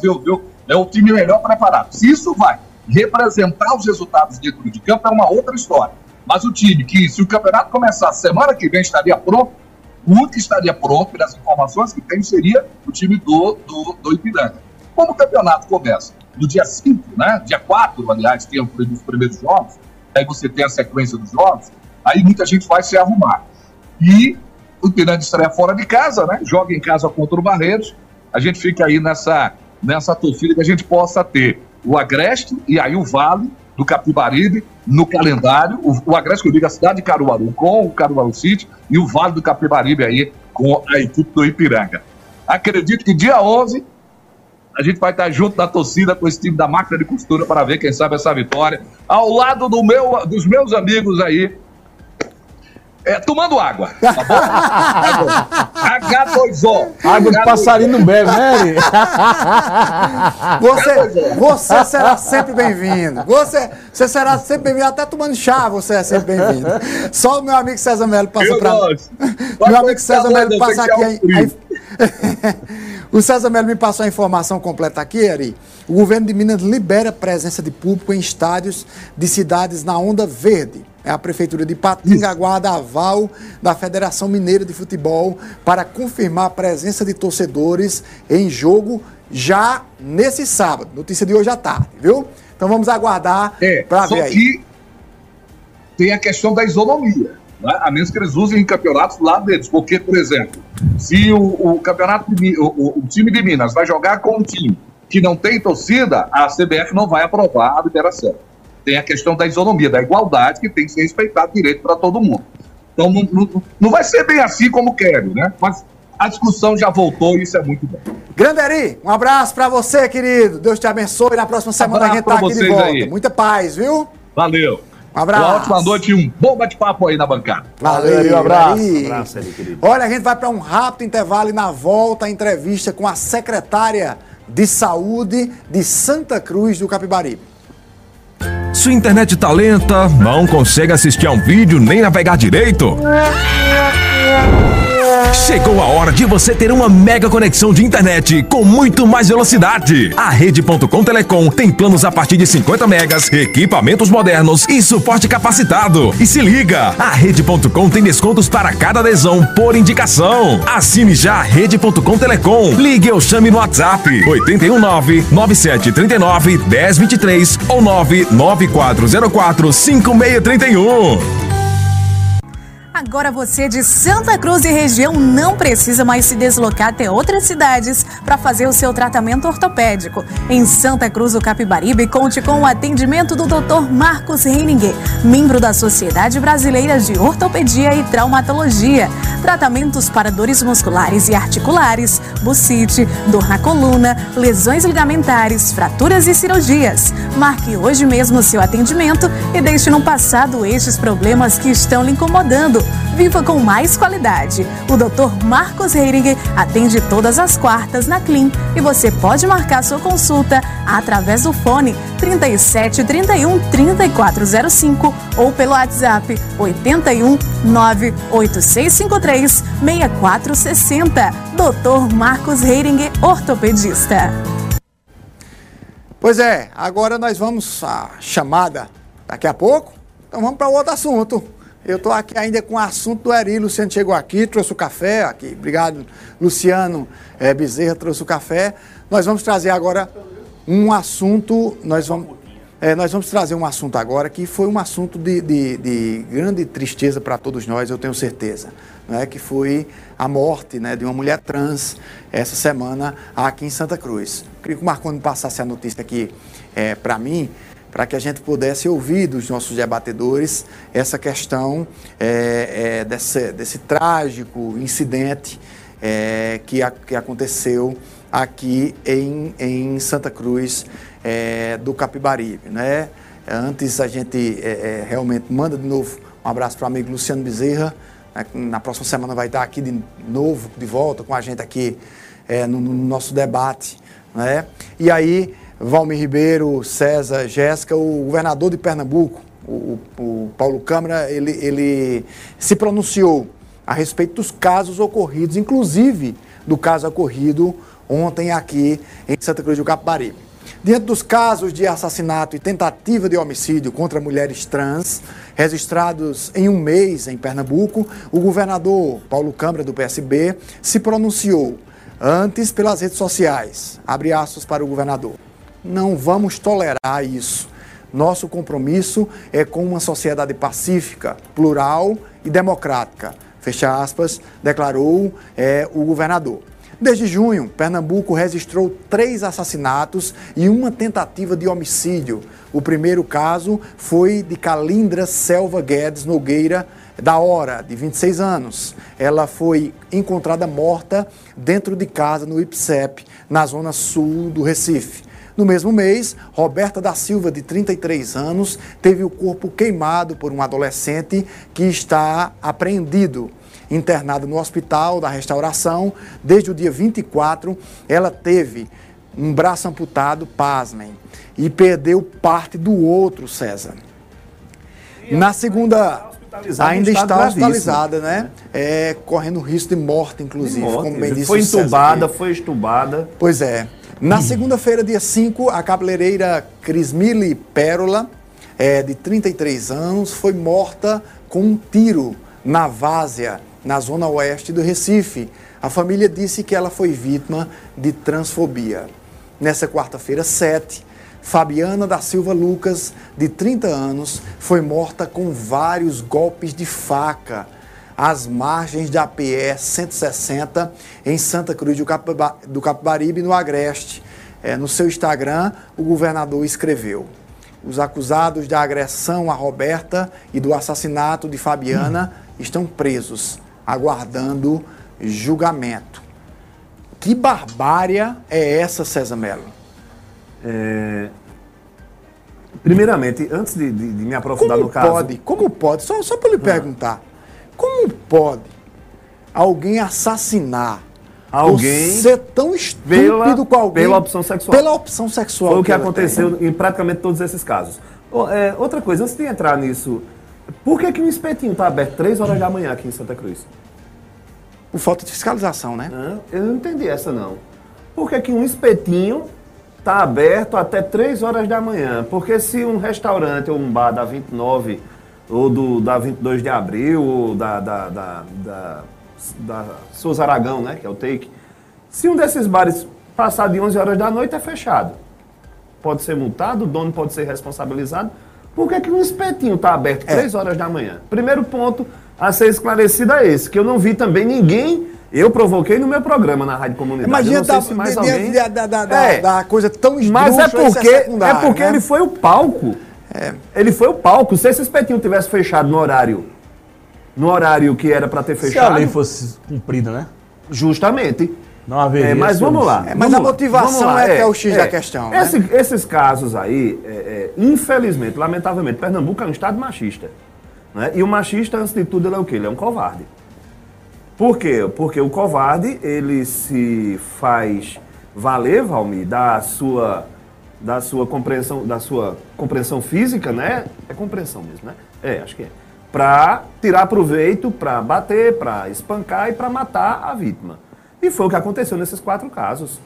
Viu, viu? É o time melhor preparado. Se isso vai representar os resultados dentro de campo é uma outra história. Mas o time que, se o campeonato começar semana que vem, estaria pronto, o único que estaria pronto, pelas informações que tem, seria o time do, do, do Ipiranga. Como o campeonato começa no dia 5, né? Dia 4, aliás, tem os primeiros jogos, aí você tem a sequência dos jogos, aí muita gente vai se arrumar. E o Ipiranga estreia fora de casa, né? Joga em casa contra o Barreiros. A gente fica aí nessa, nessa torcida que a gente possa ter o Agreste e aí o Vale do Capibaribe no calendário. O, o Agreste que eu digo a cidade de Caruaru com o Caruaru City e o Vale do Capibaribe aí com a equipe do Ipiranga. Acredito que dia 11 a gente vai estar junto na torcida com esse time da máquina de costura para ver quem sabe essa vitória. Ao lado do meu, dos meus amigos aí, é, tomando água, tá bom? H2O.
Água de passarinho não bebe, né?
você, você será sempre bem-vindo. Você, você será sempre bem-vindo. Até tomando chá, você é sempre bem-vindo. Só o meu amigo César Melo passa para Meu amigo César Melo passa aqui. Aí, aí... o César Melo me passou a informação completa aqui, Ari. O governo de Minas libera presença de público em estádios de cidades na onda verde. É a Prefeitura de Patinga aguarda aval da Federação Mineira de Futebol para confirmar a presença de torcedores em jogo já nesse sábado. Notícia de hoje à tarde, viu? Então vamos aguardar
é, para ver aí. Que tem a questão da isonomia, né? a menos que eles usem em campeonatos lá deles. Porque, por exemplo, se o, o campeonato, o, o time de Minas vai jogar com um time que não tem torcida, a CBF não vai aprovar a liberação tem a questão da isonomia, da igualdade, que tem que ser respeitado direito para todo mundo. Então, não, não, não, vai ser bem assim como quero, né? Mas a discussão já voltou e isso é muito bom.
Grande Eri, um abraço para você, querido. Deus te abençoe. Na próxima semana a gente tá aqui de volta. Aí. Muita paz, viu?
Valeu. Um abraço. Uma ótima noite e um bom bate-papo aí na bancada.
Valeu, Valeu um abraço. Um abraço, Eri, querido. Olha, a gente vai para um rápido intervalo e na volta a entrevista com a secretária de Saúde de Santa Cruz do Capibaribe.
Sua internet tá lenta, não consegue assistir a um vídeo nem navegar direito? Chegou a hora de você ter uma mega conexão de internet com muito mais velocidade. A Rede.com Telecom tem planos a partir de 50 megas, equipamentos modernos e suporte capacitado. E se liga, a Rede.com tem descontos para cada adesão por indicação. Assine já a Rede.com Telecom. Ligue ou chame no WhatsApp 819 9739 1023 ou 99404 5631.
Agora você de Santa Cruz e região não precisa mais se deslocar até outras cidades para fazer o seu tratamento ortopédico. Em Santa Cruz do Capibaribe, conte com o atendimento do Dr. Marcos Reininger, membro da Sociedade Brasileira de Ortopedia e Traumatologia. Tratamentos para dores musculares e articulares, bucite, dor na coluna, lesões ligamentares, fraturas e cirurgias. Marque hoje mesmo seu atendimento e deixe no passado estes problemas que estão lhe incomodando Viva com mais qualidade. O Dr. Marcos Heiring atende todas as quartas na Clean e você pode marcar sua consulta através do fone 37 31 3405 ou pelo WhatsApp 81 98653 6460. Dr. Marcos Heiring, ortopedista.
Pois é, agora nós vamos a chamada daqui a pouco. Então vamos para outro assunto. Eu estou aqui ainda com o assunto do Eri. Luciano chegou aqui, trouxe o café aqui. Obrigado, Luciano é, Bezerra trouxe o café. Nós vamos trazer agora um assunto. Nós vamos, é, nós vamos trazer um assunto agora que foi um assunto de, de, de grande tristeza para todos nós, eu tenho certeza. Né, que foi a morte né, de uma mulher trans essa semana aqui em Santa Cruz. Queria que o Marconi passasse a notícia aqui é, para mim para que a gente pudesse ouvir dos nossos debatedores essa questão é, é, desse, desse, trágico incidente é, que, a, que, aconteceu aqui em, em Santa Cruz é, do Capibaribe. Né? Antes a gente é, é, realmente manda de novo um abraço para o amigo Luciano Bezerra, né? na próxima semana vai estar aqui de novo, de volta com a gente aqui no, no nosso debate. Né? E aí Valmir Ribeiro, César, Jéssica, o governador de Pernambuco, o, o, Paulo Câmara, ele, ele se pronunciou a respeito dos casos ocorridos, inclusive do caso ocorrido ontem aqui em Santa Cruz do Capibaribe. Diante dos casos de assassinato e tentativa de homicídio contra mulheres trans registrados em um mês em Pernambuco, o governador Paulo Câmara, do PSB, se pronunciou antes pelas redes sociais. Abre aspas para o governador. Não vamos tolerar isso. Nosso compromisso é com uma sociedade pacífica, plural e democrática. Fecha aspas, declarou é, o governador. Desde junho, Pernambuco registrou três assassinatos e uma tentativa de homicídio. O primeiro caso foi de Calindra Selva Guedes Nogueira, da Hora, de 26 anos. Ela foi encontrada morta dentro de casa no IPSEP, na zona sul do Recife. No mesmo mês, Roberta da Silva, de 33 anos, teve o corpo queimado por um adolescente que está apreendido. Internada no hospital da restauração, desde o dia 24, ela teve um braço amputado, pasmem, e perdeu parte do outro, César. Na segunda. Ainda está hospitalizada, né? É, correndo risco de morte, inclusive, de morte. como bem disse
Foi entubada, foi estubada.
Pois é. Na segunda-feira, dia 5, a cabeleireira Crismile Pérola, é, de 33 anos, foi morta com um tiro na várzea, na zona oeste do Recife. A família disse que ela foi vítima de transfobia. Nessa quarta-feira, 7, Fabiana da Silva Lucas, de 30 anos, foi morta com vários golpes de faca às margens da PE 160, em Santa Cruz do Capibaribe, no Agreste. É, no seu Instagram, o governador escreveu: Os acusados da agressão a Roberta e do assassinato de Fabiana estão presos, aguardando julgamento. Que barbária é essa, César Melo?
É... Primeiramente, antes de, de, de me aprofundar
como
no caso.
Pode, como pode? Só, só para lhe ah. perguntar. Como pode alguém assassinar
alguém
ser tão estúpido pela, com alguém
pela opção sexual?
Pela opção sexual.
Foi o que, que aconteceu tem. em praticamente todos esses casos. É, outra coisa, antes de entrar nisso, por que, que um espetinho está aberto 3 horas da manhã aqui em Santa Cruz?
Por falta de fiscalização, né?
Não, eu não entendi essa não. Por que, que um espetinho está aberto até 3 horas da manhã? Porque se um restaurante ou um bar da 29 ou do, da 22 de abril, ou da, da, da, da, da Souza Aragão, né, que é o take. Se um desses bares passar de 11 horas da noite, é fechado. Pode ser multado, o dono pode ser responsabilizado. Por que, que um espetinho está aberto é. 3 horas da manhã? Primeiro ponto a ser esclarecido é esse, que eu não vi também ninguém eu provoquei no meu programa na Rádio Comunidade.
Imagina sei se mais alguém... da, da, da, é. da, coisa tão
Mas é porque, é, é porque né? ele foi o palco. É. Ele foi o palco. Se esse espetinho tivesse fechado no horário, no horário que era para ter fechado. Se a
lei fosse cumprida, né?
Justamente.
Não haveria.
É, mas vamos lá. É,
mas
vamos
a motivação é, que é o X da é. questão.
Esse, né? Esses casos aí, infelizmente, lamentavelmente, Pernambuco é um estado machista. Né? E o machista, antes de tudo, ele é o quê? Ele é um covarde. Por quê? Porque o covarde, ele se faz valer, Valmir, da sua, da sua compreensão, da sua compreensão física, né? É compreensão mesmo, né? É, acho que é. Para tirar proveito, para bater, para espancar e para matar a vítima. E foi o que aconteceu nesses quatro casos.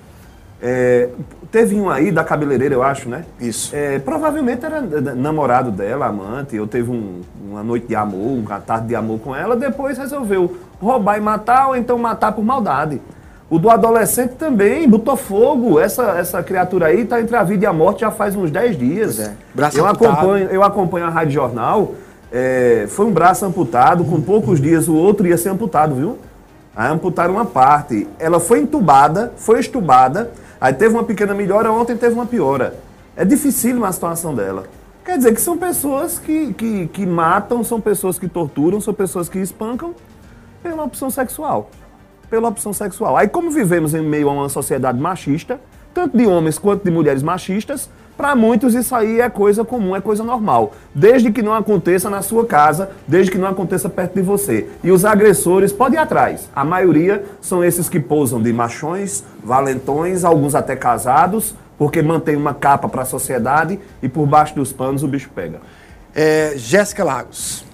É, teve um aí da cabeleireira, eu acho, né?
Isso.
É, provavelmente era namorado dela, amante, ou teve um, uma noite de amor, uma tarde de amor com ela, depois resolveu roubar e matar, ou então matar por maldade. O do adolescente também botou fogo. Essa, essa criatura aí está entre a vida e a morte já faz uns 10 dias. É.
Braço
eu, acompanho, eu acompanho a Rádio Jornal. É, foi um braço amputado, com poucos dias o outro ia ser amputado, viu? Aí amputaram uma parte. Ela foi entubada, foi estubada Aí teve uma pequena melhora, ontem teve uma piora. É difícil a situação dela. Quer dizer que são pessoas que, que, que matam, são pessoas que torturam, são pessoas que espancam pela opção sexual. Pela opção sexual. Aí, como vivemos em meio a uma sociedade machista, tanto de homens quanto de mulheres machistas, para muitos isso aí é coisa comum, é coisa normal. Desde que não aconteça na sua casa, desde que não aconteça perto de você. E os agressores podem ir atrás. A maioria são esses que pousam de machões, valentões, alguns até casados, porque mantém uma capa para a sociedade e por baixo dos panos o bicho pega.
É, Jéssica Lagos.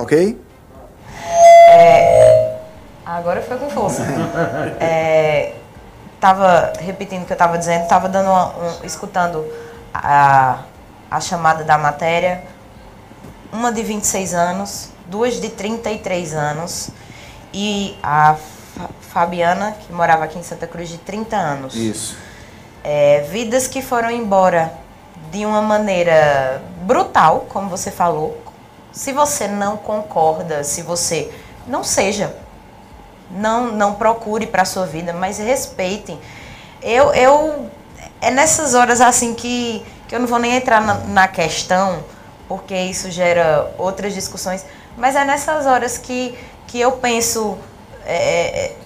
Ok?
É, agora foi com força. É, tava repetindo o que eu estava dizendo, estava dando uma, um, escutando a, a chamada da matéria. Uma de 26 anos, duas de 33 anos e a Fabiana, que morava aqui em Santa Cruz, de 30 anos.
Isso.
É, vidas que foram embora de uma maneira brutal, como você falou, se você não concorda, se você não seja, não não procure para sua vida, mas respeitem. Eu eu é nessas horas assim que, que eu não vou nem entrar na, na questão, porque isso gera outras discussões, mas é nessas horas que, que eu penso é, é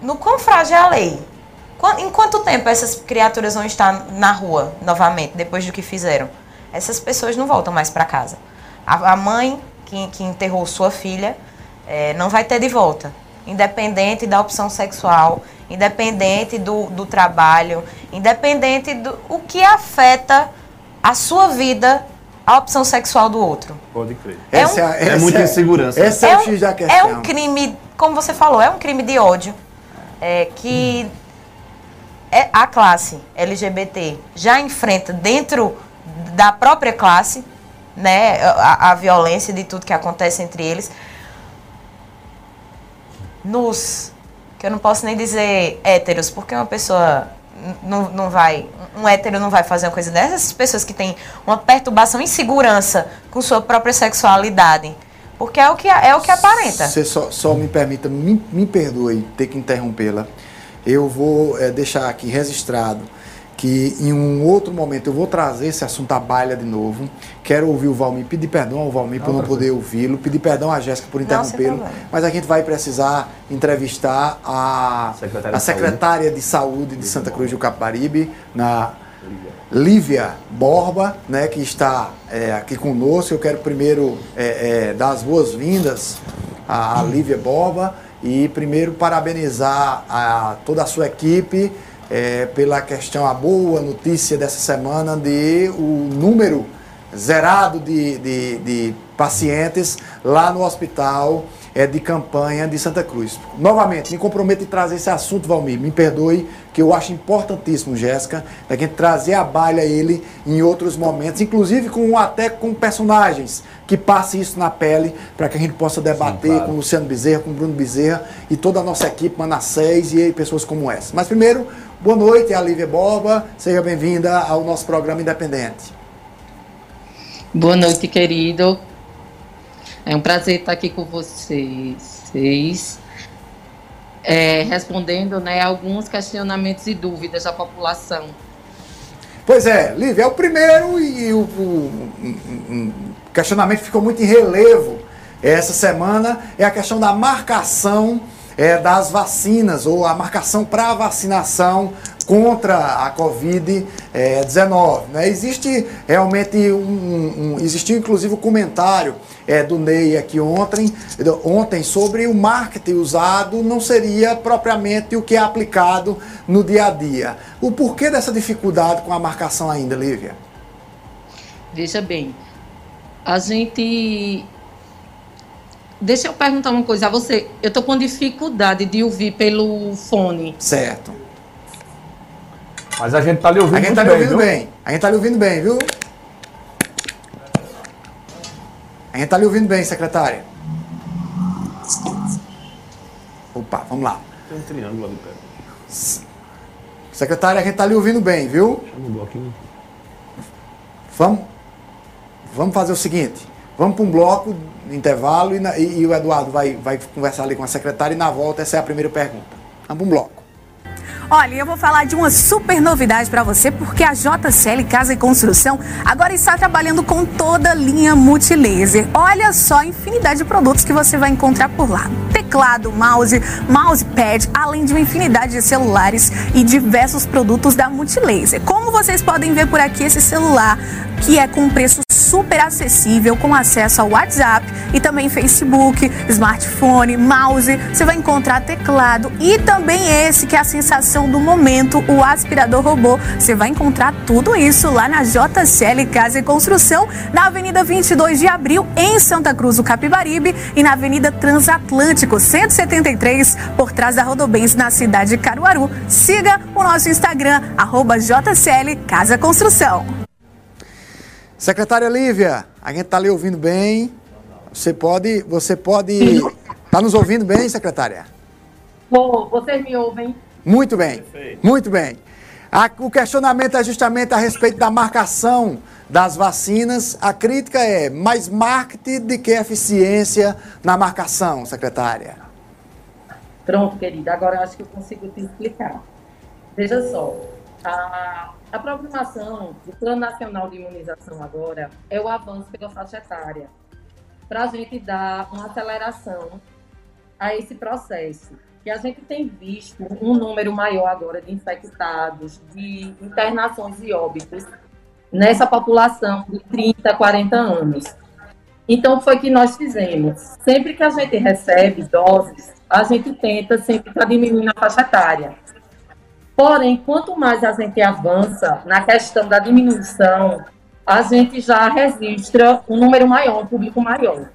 no quão frágil é a lei. Em quanto tempo essas criaturas vão estar na rua novamente, depois do que fizeram? Essas pessoas não voltam mais para casa. A, a mãe que, que, enterrou sua filha é, não vai ter de volta, independente da opção sexual, independente do, do trabalho, independente do o que afeta a sua vida a opção sexual do outro.
Pode crer.
É, essa, um, é, essa, é muita insegurança.
Essa é, é, um, é um crime, como você falou, é um crime de ódio é, que hum. é, a classe LGBT já enfrenta dentro da própria classe né, a, a violência de tudo que acontece entre eles. Nos, que eu não posso nem dizer héteros, porque uma pessoa não, não vai, um hétero não vai fazer uma coisa dessas, essas pessoas que têm uma perturbação, insegurança com sua própria sexualidade. Porque é o que, é o que aparenta.
Você só, só me permita, me, me perdoe ter que interrompê-la. Eu vou é, deixar aqui registrado que em um outro momento eu vou trazer esse assunto à baila de novo. Quero ouvir o Valmir, pedir perdão ao Valmir por não poder ouvi-lo, pedir perdão à Jéssica por interrompê-lo, mas a gente vai precisar entrevistar a secretária, a secretária de, saúde. de saúde de Santa Cruz do Capibaribe, na Lívia Borba, né, que está é, aqui conosco. Eu quero primeiro é, é, dar as boas-vindas à Lívia Borba e primeiro parabenizar a toda a sua equipe é, pela questão, a boa notícia dessa semana de o número zerado de, de, de pacientes lá no hospital é, de campanha de Santa Cruz. Novamente, me comprometo em trazer esse assunto, Valmir. Me perdoe, que eu acho importantíssimo, Jéssica, a gente trazer a baila ele em outros momentos, inclusive com até com personagens que passem isso na pele, para que a gente possa debater Sim, claro. com o Luciano Bezerra, com o Bruno Bezerra e toda a nossa equipe, Manassés e pessoas como essa. Mas primeiro, boa noite, a Lívia Borba, seja bem-vinda ao nosso programa Independente.
Boa noite, querido. É um prazer estar aqui com vocês, é, respondendo né, alguns questionamentos e dúvidas da população.
Pois é, Lívia, é o primeiro e o, o, questionamento ficou muito em relevo essa semana é a questão da marcação é, das vacinas ou a marcação para vacinação contra a Covid-19. né? Existe realmente um, um, existiu inclusive um comentário é, do Ney aqui ontem, ontem sobre o marketing usado não seria propriamente o que é aplicado no dia a dia. O porquê dessa dificuldade com a marcação ainda, Lívia?
Veja bem, a gente Deixa eu perguntar uma coisa a você. Eu estou com dificuldade de ouvir pelo fone.
Certo.
Mas a gente tá lhe ouvindo
A gente tá lhe ouvindo bem, bem. A gente tá lhe ouvindo bem, viu? A gente tá lhe ouvindo bem, secretária. Opa, vamos lá.
Tem um triângulo ali perto.
Secretária, a gente tá lhe ouvindo bem, viu? Chama um bloquinho. Vamos, vamos fazer o seguinte. Vamos para um bloco, intervalo, e, e, e o Eduardo vai, vai conversar ali com a secretária e na volta essa é a primeira pergunta. Vamos para um bloco.
Olha, eu vou falar de uma super novidade para você, porque a JCL Casa e Construção agora está trabalhando com toda a linha multilaser. Olha só a infinidade de produtos que você vai encontrar por lá. Teclado, mouse, mousepad, além de uma infinidade de celulares e diversos produtos da Multilaser. Como vocês podem ver por aqui, esse celular que é com preço super acessível, com acesso ao WhatsApp e também Facebook, smartphone, mouse. Você vai encontrar teclado e também esse que é a sensação do momento, o aspirador robô. Você vai encontrar tudo isso lá na JCL Casa e Construção, na Avenida 22 de Abril, em Santa Cruz do Capibaribe e na Avenida Transatlântico 173, por trás da Rodobens, na cidade de Caruaru. Siga o nosso Instagram, arroba JCL Casa Construção.
Secretária Lívia, a gente está lhe ouvindo bem. Você pode, você pode, está nos ouvindo bem, secretária?
Bom, vocês me ouvem?
Muito bem, Perfeito. muito bem. A, o questionamento é justamente a respeito da marcação das vacinas. A crítica é mais marketing do que eficiência na marcação, secretária.
Pronto, querida. Agora eu acho que eu consigo te explicar. Veja só, a, a programação do Plano Nacional de Imunização agora é o avanço pela faixa etária, para a gente dar uma aceleração a esse processo. Que a gente tem visto um número maior agora de infectados, de internações e óbitos nessa população de 30, 40 anos. Então, foi que nós fizemos. Sempre que a gente recebe doses, a gente tenta sempre para diminuir na faixa etária. Porém, quanto mais a gente avança na questão da diminuição, a gente já registra um número maior, um público maior.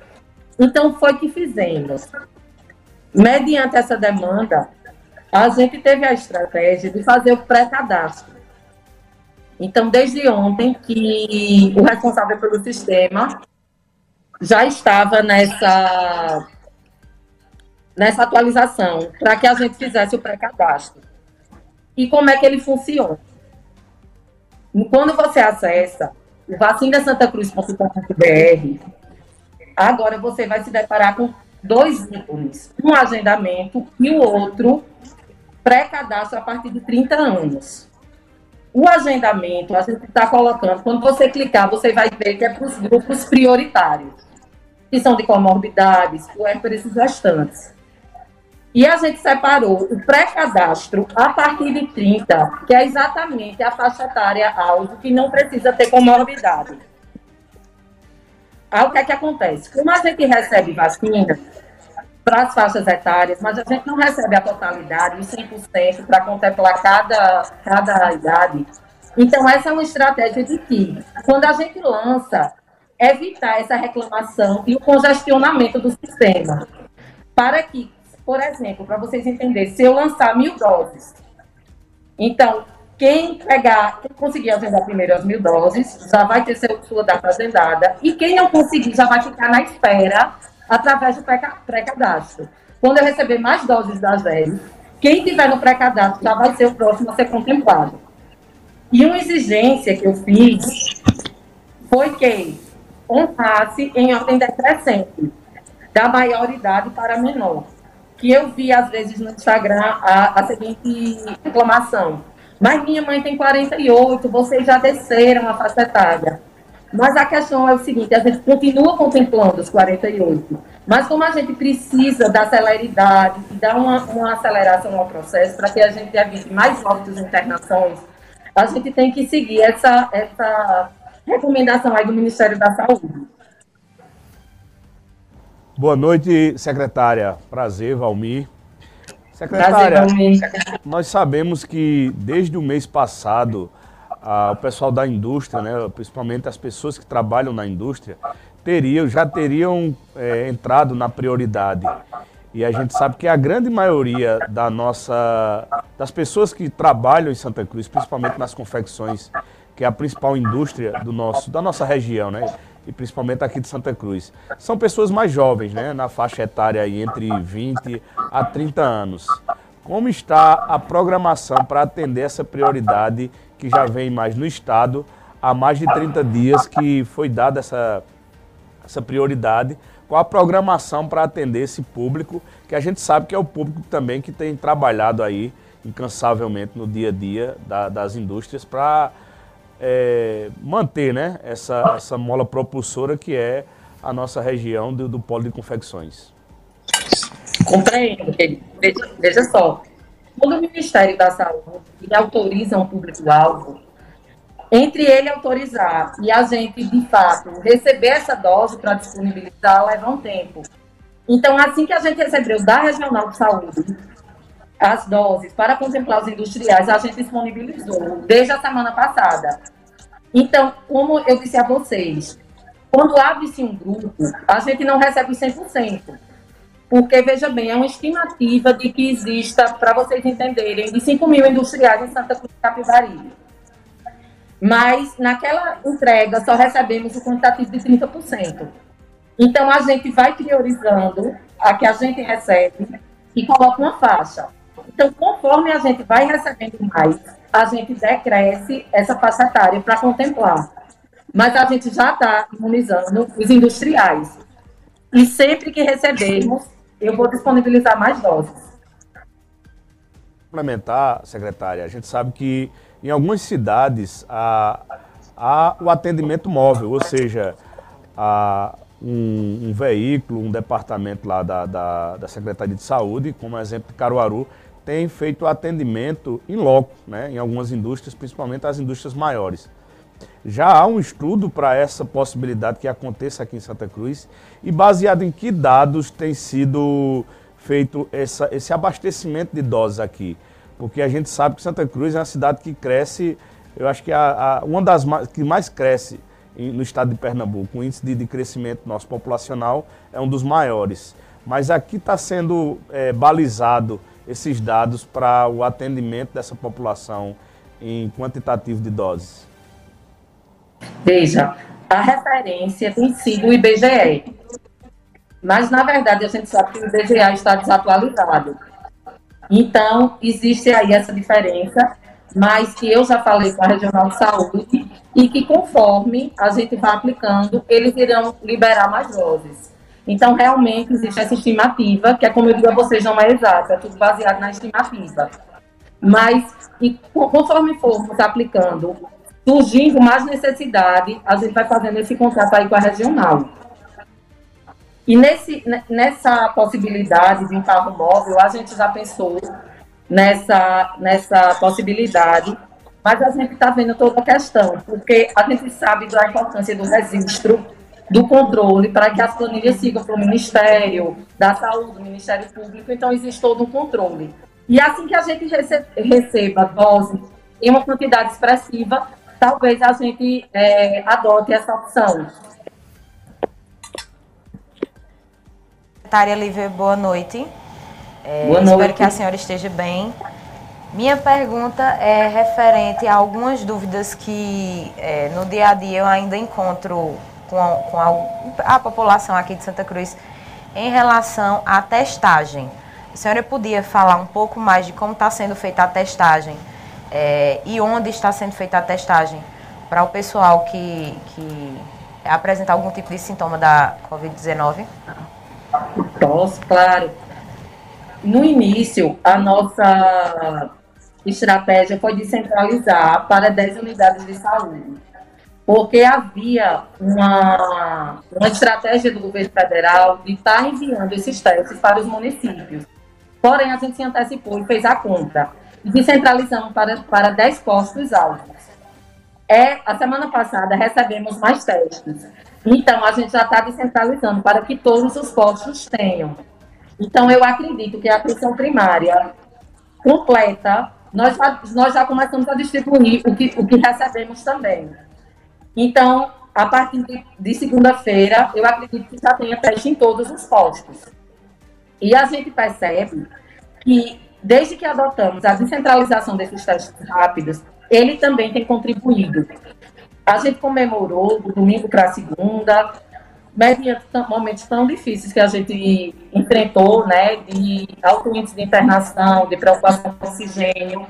Então, foi que fizemos. Mediante essa demanda, a gente teve a estratégia de fazer o pré-cadastro. Então, desde ontem que o responsável pelo sistema já estava nessa, nessa atualização para que a gente fizesse o pré-cadastro. E como é que ele funciona? Quando você acessa o vacinasantacruz.com.br, agora você vai se deparar com dois ícones, um agendamento e o outro pré-cadastro a partir de 30 anos. O agendamento, a gente está colocando, quando você clicar, você vai ver que é para os grupos prioritários, que são de comorbidades, puérperas e gestantes. E a gente separou o pré-cadastro a partir de 30, que é exatamente a faixa etária alvo que não precisa ter comorbidade. Aí o que é que acontece? Como a gente recebe vacina para as faixas etárias, mas a gente não recebe a totalidade, os 100% para contemplar cada, cada idade, Então, essa é uma estratégia de que, quando a gente lança, evitar essa reclamação e o congestionamento do sistema. Para que, por exemplo, para vocês entenderem, se eu lançar mil doses, então, quem pegar, quem conseguir agendar primeiro as mil doses, já vai ter seu, sua data agendada. E quem não conseguir, já vai ficar na espera através do pré-cadastro. Quando eu receber mais doses das 10, quem tiver no pré-cadastro já vai ser o próximo a ser contemplado. E uma exigência que eu fiz foi que honrasse em ordem decrescente, da maioridade para menor. Que eu vi, às vezes, no Instagram a, a seguinte reclamação. Mas minha mãe tem 48, vocês já desceram a faixa etária. Mas a questão é o seguinte, a gente continua contemplando os 48, mas como a gente precisa da celeridade e dar uma, uma aceleração ao processo para que a gente evite mais óbitos e internações, a gente tem que seguir essa, essa recomendação aí do Ministério da Saúde.
Boa noite, secretária. Prazer, Valmir. Secretária, Prazer, nós sabemos que desde o mês passado, a, o pessoal da indústria, né, principalmente as pessoas que trabalham na indústria, teriam, já teriam é, entrado na prioridade. E a gente sabe que a grande maioria da nossa, das pessoas que trabalham em Santa Cruz, principalmente nas confecções, que é a principal indústria do nosso, da nossa região, né? E principalmente aqui de Santa Cruz. São pessoas mais jovens, né? Na faixa etária entre 20 a 30 anos. Como está a programação para atender essa prioridade que já vem mais no Estado há mais de 30 dias que foi dada essa, essa prioridade? Qual a programação para atender esse público, que a gente sabe que é o público também que tem trabalhado aí incansavelmente no dia a dia da, das indústrias para é, manter né, essa, essa mola propulsora que é a nossa região do, do polo de confecções.
Compreendo, veja, veja só. Quando o Ministério da Saúde autoriza um público-alvo, entre ele autorizar e a gente, de fato, receber essa dose para disponibilizar, leva um tempo. Então, assim que a gente recebeu da Regional de Saúde as doses para contemplar os industriais, a gente disponibilizou desde a semana passada. Então, como eu disse a vocês, quando abre-se um grupo, a gente não recebe 100%. Porque, veja bem, é uma estimativa de que exista, para vocês entenderem, de 5 mil industriais em Santa Cruz de Capivari. Mas, naquela entrega, só recebemos o quantitativo de 30%. Então, a gente vai priorizando a que a gente recebe e coloca uma faixa. Então, conforme a gente vai recebendo mais, a gente decresce essa faixa etária para contemplar. Mas a gente já está imunizando os industriais. E sempre que recebermos, eu vou disponibilizar mais doses.
Complementar, secretária, a gente sabe que em algumas cidades há, há o atendimento móvel, ou seja, há um, um veículo, um departamento lá da, da, da Secretaria de Saúde, como exemplo de Caruaru, tem feito atendimento em loco, né, em algumas indústrias, principalmente as indústrias maiores. Já há um estudo para essa possibilidade que aconteça aqui em Santa Cruz e baseado em que dados tem sido feito essa, esse abastecimento de doses aqui? Porque a gente sabe que Santa Cruz é uma cidade que cresce, eu acho que a, a, uma das mais, que mais cresce em, no estado de Pernambuco. O índice de, de crescimento nosso populacional é um dos maiores. Mas aqui está sendo é, balizado esses dados para o atendimento dessa população em quantitativo de doses?
Veja, a referência tem sido o IBGE. Mas, na verdade, a gente sabe que o IBGE está desatualizado. Então, existe aí essa diferença, mas que eu já falei com a Regional de Saúde e que, conforme a gente vai aplicando, eles irão liberar mais doses. Então, realmente, existe essa estimativa, que é como eu digo a vocês, não é exata, é tudo baseado na estimativa. Mas, e, conforme formos aplicando, surgindo mais necessidade, a gente vai fazendo esse contrato aí com a regional. E nesse, nessa possibilidade de um carro móvel, a gente já pensou nessa, nessa possibilidade, mas a gente está vendo toda a questão, porque a gente sabe da importância do registro do controle para que as planilhas sigam para o Ministério da Saúde, do Ministério Público, então existe todo um controle. E assim que a gente receba dose em uma quantidade expressiva, talvez a gente é, adote essa opção.
Secretária Lívia, boa noite.
É, boa noite.
Espero que a senhora esteja bem. Minha pergunta é referente a algumas dúvidas que é, no dia a dia eu ainda encontro com, a, com a, a, população aqui de Santa Cruz em relação à testagem. A senhora podia falar um pouco mais de como está sendo feita a testagem é, e onde está sendo feita a testagem para o pessoal que, que apresenta algum tipo de sintoma da Covid-19?
Posso, claro. No início, a nossa estratégia foi descentralizar para 10 unidades de saúde, porque havia uma, uma estratégia do governo federal de estar enviando esses testes para os municípios. Porém, a gente se antecipou e fez a conta. E descentralizamos para, para 10 postos altos. É, a semana passada recebemos mais testes. Então, a gente já está descentralizando para que todos os postos tenham. Então, eu acredito que a atenção primária completa nós já, nós já começamos a distribuir o que, o que recebemos também. Então, a partir de, segunda-feira, eu acredito que já tenha teste em todos os postos. E a gente percebe que, desde que adotamos a descentralização desses testes rápidos, ele também tem contribuído. A gente comemorou do domingo para segunda, mediante momentos tão difíceis que a gente enfrentou, né, de alto índice de internação, de preocupação com oxigênio.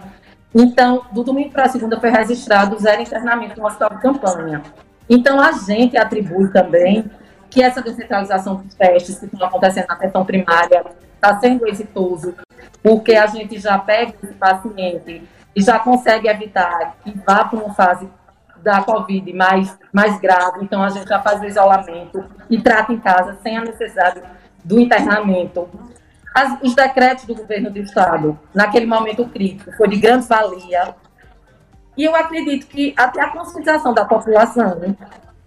Então, do domingo para a segunda foi registrado zero internamento no hospital de campanha. Então, a gente atribui também que essa descentralização dos testes que estão acontecendo na atenção primária está sendo exitoso, porque a gente já pega esse paciente e já consegue evitar que vá para uma fase da Covid mais, mais grave, então a gente já faz o isolamento e trata em casa sem a necessidade do internamento. As, os decretos do governo do Estado, naquele momento crítico, foi de grande valia. E eu acredito que até a conscientização da população,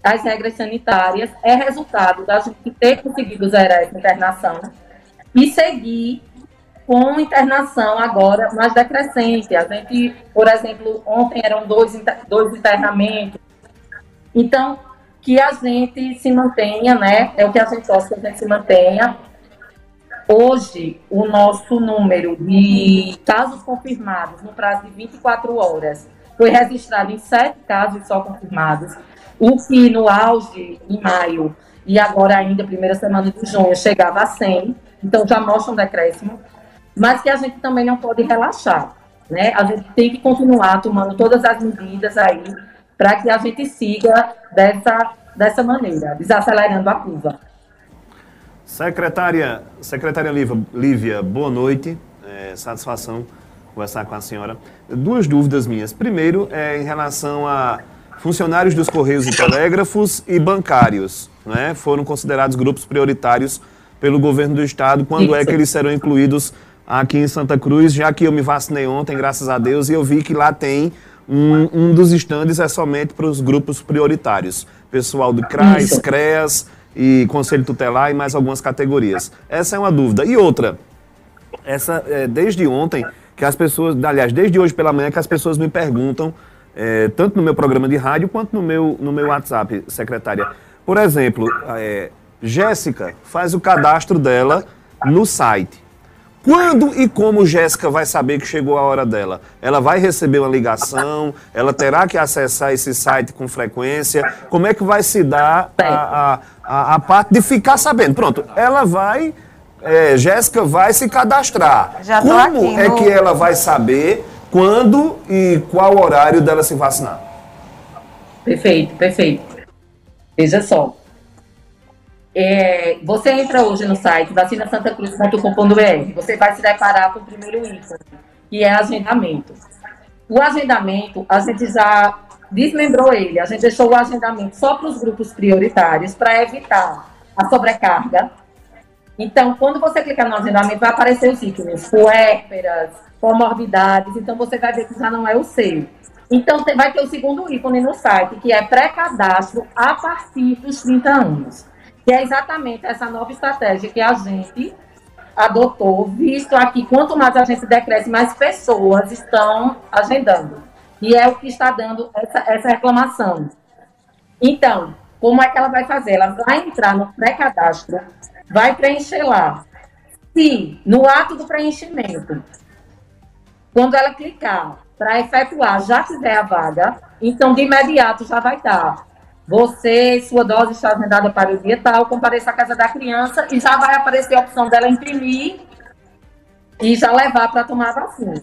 as regras sanitárias, é resultado da gente ter conseguido zerar essa internação e seguir com internação agora mais decrescente. A gente, por exemplo, ontem eram dois, dois internamentos. Então, que a gente se mantenha, né? É o que a gente torce que a gente se mantenha. Hoje, o nosso número de casos confirmados no prazo de 24 horas foi registrado em sete casos só confirmados, o que no auge, em maio, e agora ainda, primeira semana de junho, chegava a 100, então já mostra um decréscimo mas que a gente também não pode relaxar, né? A gente tem que continuar tomando todas as medidas aí para que a gente siga dessa, dessa maneira, desacelerando a curva.
Secretária, secretária Lívia, Lívia boa noite, é, satisfação conversar com a senhora. Duas dúvidas minhas. Primeiro, é em relação a funcionários dos Correios e Telégrafos e bancários, né? Foram considerados grupos prioritários pelo governo do estado. Quando Isso. é que eles serão incluídos aqui em Santa Cruz, já que eu me vacinei ontem, graças a Deus, e eu vi que lá tem um, um dos estandes é somente para os grupos prioritários. Pessoal do CRAS, Isso. CREAS e Conselho Tutelar e mais algumas categorias. Essa é uma dúvida. E outra, essa é, desde ontem que as pessoas, aliás, desde hoje pela manhã que as pessoas me perguntam, é, tanto no meu programa de rádio quanto no meu, no meu WhatsApp, secretária. Por exemplo, é, Jéssica faz o cadastro dela no site. Quando e como Jéssica vai saber que chegou a hora dela? Ela vai receber uma ligação? Ela terá que acessar esse site com frequência? Como é que vai se dar a, a, a parte de ficar sabendo? Pronto, ela vai. É, Jéssica vai se cadastrar.
Já
como
aqui,
é no... que ela vai saber quando e qual horário dela se vacinar?
Perfeito, perfeito. Veja só. É, você entra hoje no site vacinasantacruz.com.br, você vai se deparar com o primeiro ícone, que é agendamento. O agendamento, a gente já desmembrou ele, a gente deixou o agendamento só para os grupos prioritários para evitar a sobrecarga. Então, quando você clicar no agendamento, vai aparecer os ícones, puérperas, comorbidades, então você vai ver que já não é o seu. Então, vai ter o segundo ícone no site, que é pré-cadastro a partir dos 30 anos que é exatamente essa nova estratégia que a gente adotou, visto aqui, quanto mais a gente decresce, mais pessoas estão agendando. E é o que está dando essa, essa reclamação. Então, como é que ela vai fazer? Ela vai entrar no pré-cadastro, vai preencher lá. Se no ato do preenchimento, quando ela clicar para efetuar, já tiver a vaga, então de imediato já vai estar. Você, sua dose está agendada para o dia tal, compareça à casa da criança e já vai aparecer a opção dela imprimir e já levar para tomar a vacina.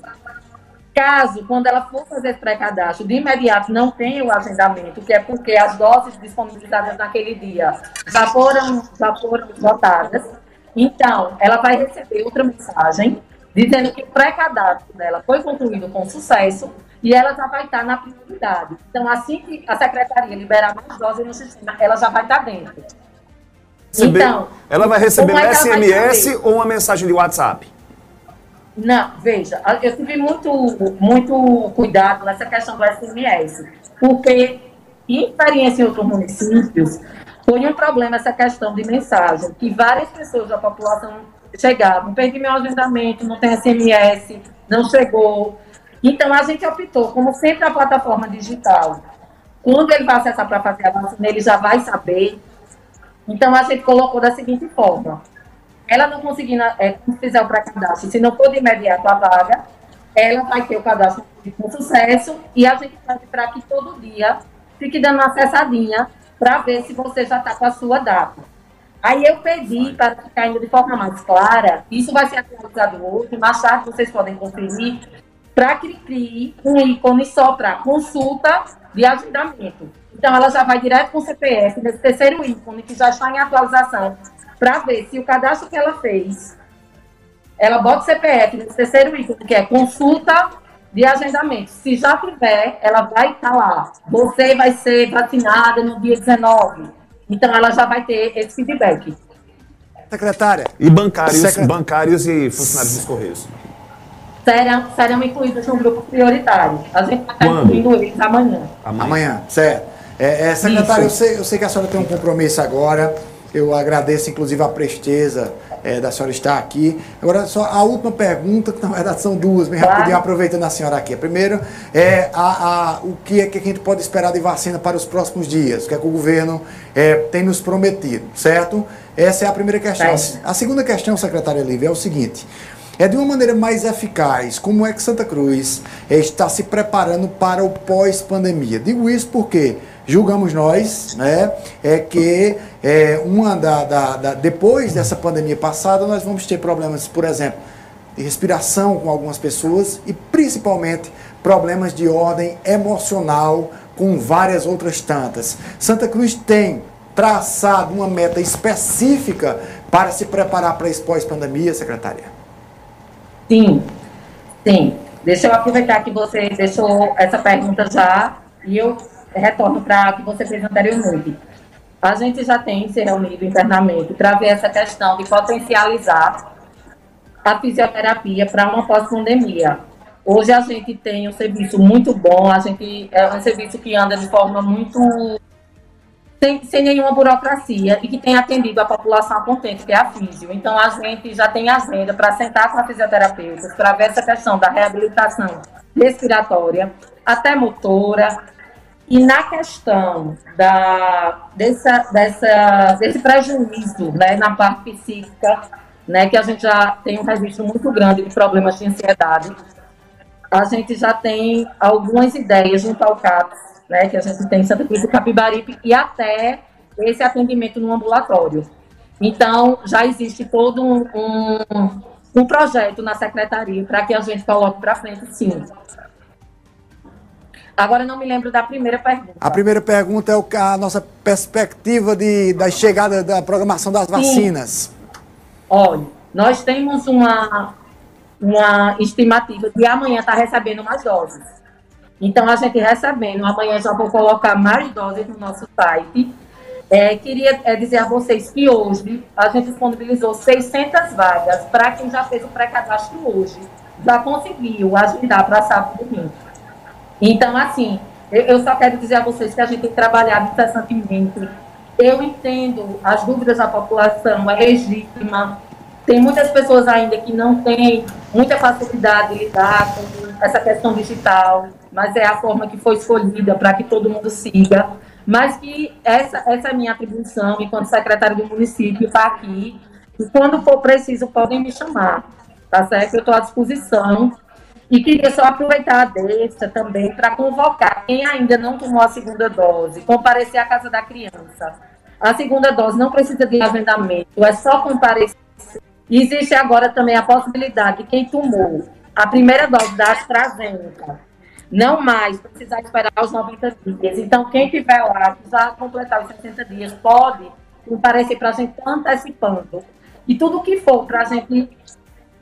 Caso, quando ela for fazer pré-cadastro, de imediato não tenha o agendamento, que é porque as doses disponibilizadas naquele dia já foram, já foram esgotadas, então ela vai receber outra mensagem dizendo que o pré-cadastro dela foi concluído com sucesso e ela já vai estar na prioridade. Então, assim que a secretaria liberar mais doses no sistema, ela já vai estar dentro.
Então, ela vai receber um é SMS ou uma mensagem de WhatsApp?
Não, veja, eu tive muito, muito cuidado nessa questão do SMS, porque, em experiência em outros municípios, foi um problema essa questão de mensagem, que várias pessoas da população chegavam, perdi meu agendamento, não tem SMS, não chegou. Então, a gente optou, como sempre a plataforma digital, quando ele vai acessar para fazer a vacina, ele já vai saber. Então, a gente colocou da seguinte forma, ela não conseguindo é, fizer o pré-cadastro, se não for de imediato a vaga, ela vai ter o cadastro com sucesso e a gente pede para que todo dia fique dando uma acessadinha para ver se você já está com a sua data. Aí eu pedi para ficar indo de forma mais clara, isso vai ser atualizado hoje, mais tarde vocês podem conferir, para que crie um ícone só para consulta de agendamento. Então ela já vai direto com o CPF, nesse terceiro ícone que já está em atualização, para ver se o cadastro que ela fez, ela bota o CPF nesse terceiro item, que é consulta de agendamento. Se já tiver, ela vai estar tá lá. Você vai ser vacinada no dia 19. Então, ela já vai ter esse feedback.
Secretária. E bancários, Secret... bancários e funcionários dos Correios?
Serão, serão incluídos no grupo prioritário. A gente está incluindo eles amanhã.
Amanhã, amanhã certo. É, é, secretária, eu sei, eu sei que a senhora tem um compromisso agora. Eu agradeço, inclusive, a presteza é, da senhora estar aqui. Agora, só a última pergunta, que na verdade são duas, bem rapidinho, aproveitando a senhora aqui. Primeiro, é a, a, o que é que a gente pode esperar de vacina para os próximos dias? O que é que o governo é, tem nos prometido, certo? Essa é a primeira questão. A segunda questão, secretária Lívia, é o seguinte. É de uma maneira mais eficaz, como é que Santa Cruz está se preparando para o pós-pandemia? Digo isso porque julgamos nós, né, é que é, uma da, da, da, depois dessa pandemia passada nós vamos ter problemas, por exemplo, de respiração com algumas pessoas e principalmente problemas de ordem emocional com várias outras tantas. Santa Cruz tem traçado uma meta específica para se preparar para esse pós-pandemia, secretária?
Sim, sim. Deixa eu aproveitar que você deixou essa pergunta já e eu retorno para o que você fez anteriormente. A gente já tem se reunido internamente para ver essa questão de potencializar a fisioterapia para uma pós-pandemia. Hoje a gente tem um serviço muito bom, a gente é um serviço que anda de forma muito sem, sem nenhuma burocracia e que tem atendido a população contente, que é a físio. Então a gente já tem agenda para sentar com a fisioterapeuta para ver essa questão da reabilitação respiratória, até motora, e na questão da, dessa, dessa, desse prejuízo né, na parte psíquica, né, que a gente já tem um registro muito grande de problemas de ansiedade, a gente já tem algumas ideias junto ao CAPS, né, que a gente tem em Santa Cruz do Capibaribe, e até esse atendimento no ambulatório. Então, já existe todo um, um, um projeto na secretaria para que a gente coloque para frente, sim. Agora não me lembro da primeira pergunta.
A primeira pergunta é o, a nossa perspectiva de, da chegada da programação das Sim. vacinas.
Olha, nós temos uma, uma estimativa de amanhã estar tá recebendo mais doses. Então, a gente recebendo, amanhã já vou colocar mais doses no nosso site. É, queria é, dizer a vocês que hoje a gente disponibilizou 600 vagas para quem já fez o pré-cadastro hoje. Já conseguiu agendar para sábado e domingo. Então, assim, eu, eu só quero dizer a vocês que a gente tem trabalhado incessantemente. Eu entendo as dúvidas da população, é legítima. tem muitas pessoas ainda que não têm muita facilidade de lidar com essa questão digital, mas é a forma que foi escolhida para que todo mundo siga. Mas que essa, essa é a minha atribuição, enquanto secretário do município, está aqui. E quando for preciso, podem me chamar, tá certo? Eu estou à disposição. E queria só aproveitar a deixa também para convocar quem ainda não tomou a segunda dose, comparecer à casa da criança. A segunda dose não precisa de agendamento, é só comparecer Existe agora também a possibilidade de quem tomou a primeira dose da AstraZeneca não mais precisar esperar os 90 dias. Então, quem tiver lá, já completar os 60 dias, pode comparecer para a gente antecipando. E tudo que for para a gente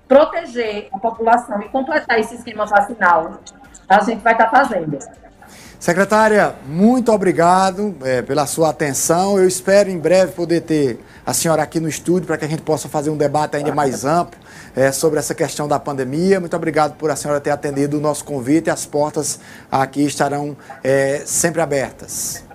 proteger a população e completar esse esquema vacinal, a gente vai estar tá fazendo.
Secretária, muito obrigado é, pela sua atenção. Eu espero em breve poder ter a senhora aqui no estúdio para que a gente possa fazer um debate ainda mais amplo é, sobre essa questão da pandemia. Muito obrigado por a senhora ter atendido o nosso convite. As portas aqui estarão é, sempre abertas.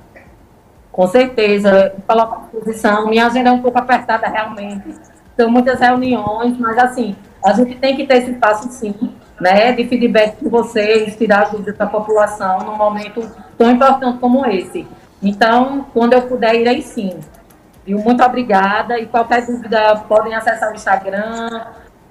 Com certeza, coloco à disposição. Minha agenda é um pouco apertada realmente. São muitas reuniões, mas assim, a gente tem que ter esse espaço sim né, de feedback com vocês, tirar ajuda para a população num momento tão importante como esse. Então, quando eu puder, irei sim. Muito obrigada. E qualquer dúvida, podem acessar o Instagram.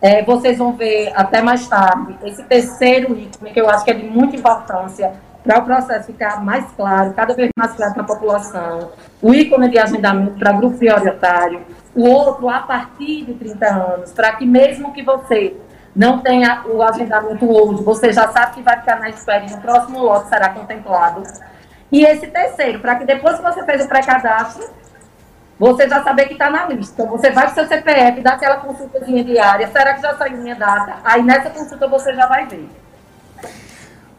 É, vocês vão ver até mais tarde esse terceiro ícone, que eu acho que é de muita importância para o processo ficar mais claro, cada vez mais claro para a população. O ícone de agendamento para grupo prioritário. O outro a partir de 30 anos, para que mesmo que você não tenha o agendamento hoje, você já sabe que vai ficar na espera e no próximo lote será contemplado. E esse terceiro, para que depois que você fez o pré-cadastro, você já saber que está na lista. Você vai para o seu CPF, dá aquela consultazinha diária, será que já saiu minha data? Aí nessa consulta você já vai ver.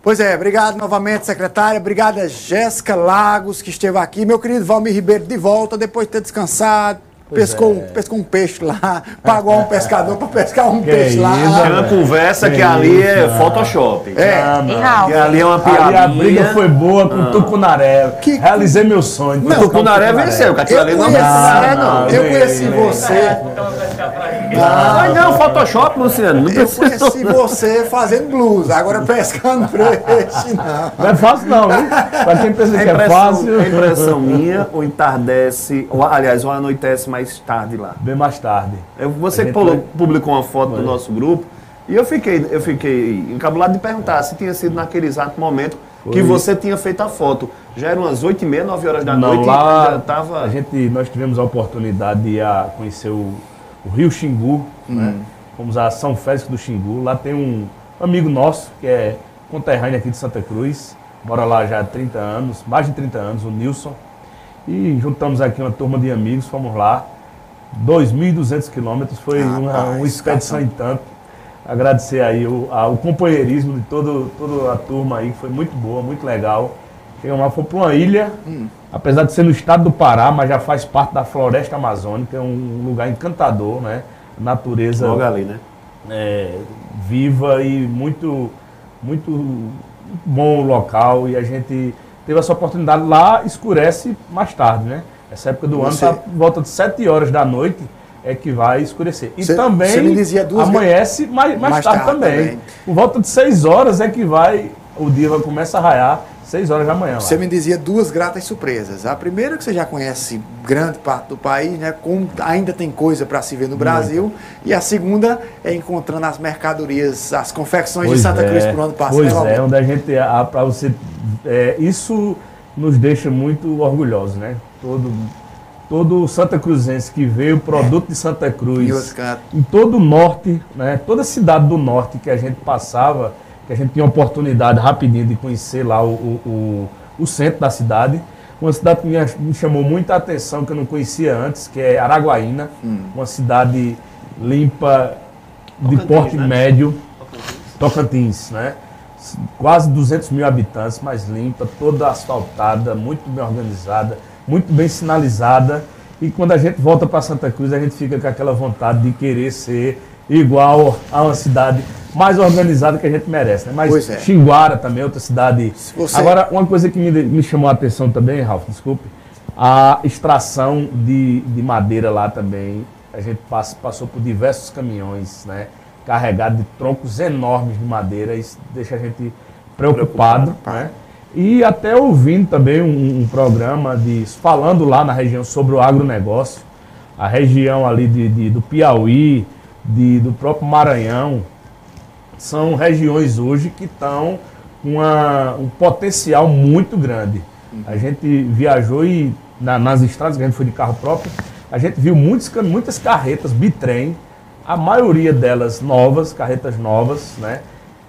Pois é, obrigado novamente, secretária. Obrigada, Jéssica Lagos, que esteve aqui. Meu querido Valmir Ribeiro, de volta, depois de ter descansado, pescou, é. pescou um peixe lá, pagou um pescador para pescar um que peixe lá.
É uma conversa que, que ali é Photoshop.
É.
Ah, que ali é uma piada.
a briga foi boa com o ah. Tucunaré. Que... Realizei meu sonho.
Não, Tucunaré venceu, que aquilo ali não
é não. Eu conheci você.
Não, não, Photoshop, Luciano. Não
eu conheci você fazendo blues, agora pescando peixe, não.
Não é fácil não, hein? Pra quem pensa que é fácil.
É impressão minha, ou entardece, ou, aliás, ou anoitece mais tarde lá.
Bem mais tarde.
Você publicou uma foto foi. do nosso grupo, e eu fiquei, eu fiquei encabulado de perguntar se tinha sido naquele exato momento foi. que você tinha feito a foto. Já eram umas 8 e meia, 9 horas da
não,
noite
lá, já tava... a gente, nós tivemos a oportunidade de a conhecer o o Rio Xingu, né? uhum. né? Fomos a São Félix do Xingu. Lá tem um amigo nosso, que é conterrâneo aqui de Santa Cruz, mora lá já há 30 anos, mais de 30 anos, o Nilson. E juntamos aqui uma turma de amigos, fomos lá. 2.200 quilômetros, foi ah, uma, uma expedição em tanto. Agradecer aí o, a, o companheirismo de todo, toda a turma aí, que foi muito boa, muito legal. Chegamos lá, fomos para uma ilha, hum apesar de ser no estado do Pará, mas já faz parte da floresta amazônica, é um lugar encantador, né? Natureza
Logo ali, né?
É, viva e muito, muito, muito bom o local e a gente teve essa oportunidade lá, escurece mais tarde, né? Essa época do Você... ano tá volta de 7 horas da noite é que vai escurecer. E também amanhece mais, mais, mais tarde, tarde, também. também. Por volta de 6 horas é que vai, o dia vai começar a raiar 6 horas da manhã.
Você lá. me dizia duas gratas surpresas. A primeira que você já conhece grande parte do país, né? Como ainda tem coisa para se ver no Brasil. Muito. E a segunda é encontrando as mercadorias, as confecções pois de Santa é, Cruz por ano passado.
Pois é, onde a gente para você é, isso nos deixa muito orgulhosos, né? Todo todo Santa Cruzense que veio produto de Santa Cruz, em todo o norte, né? Toda cidade do norte que a gente passava que a gente tinha a oportunidade rapidinho de conhecer lá o, o, o centro da cidade. Uma cidade que me, chamou muita atenção, que eu não conhecia antes, que é Araguaína, hum. uma cidade limpa, de porte né? médio, Tocantins, né? Quase 200 mil habitantes, mas limpa, toda asfaltada, muito bem organizada, muito bem sinalizada. E quando a gente volta para Santa Cruz, a gente fica com aquela vontade de querer ser igual a uma cidade mais organizada que a gente merece. Né? Mas é. Xinguara também, outra cidade. Você... Agora, uma coisa que me, me chamou a atenção também, Ralf, desculpe, a extração de, de madeira lá também a gente passou por diversos caminhões, né? Carregados de troncos enormes de madeira, isso deixa a gente preocupado, preocupado. né? E até ouvindo também um, um, programa de, falando lá na região sobre o agronegócio, a região ali de, de do Piauí, de, do próprio Maranhão, são regiões hoje que estão com um potencial muito grande. A gente viajou e na, nas estradas, que a gente foi de carro próprio, a gente viu muitos, muitas carretas bitrem, a maioria delas novas, carretas novas, né?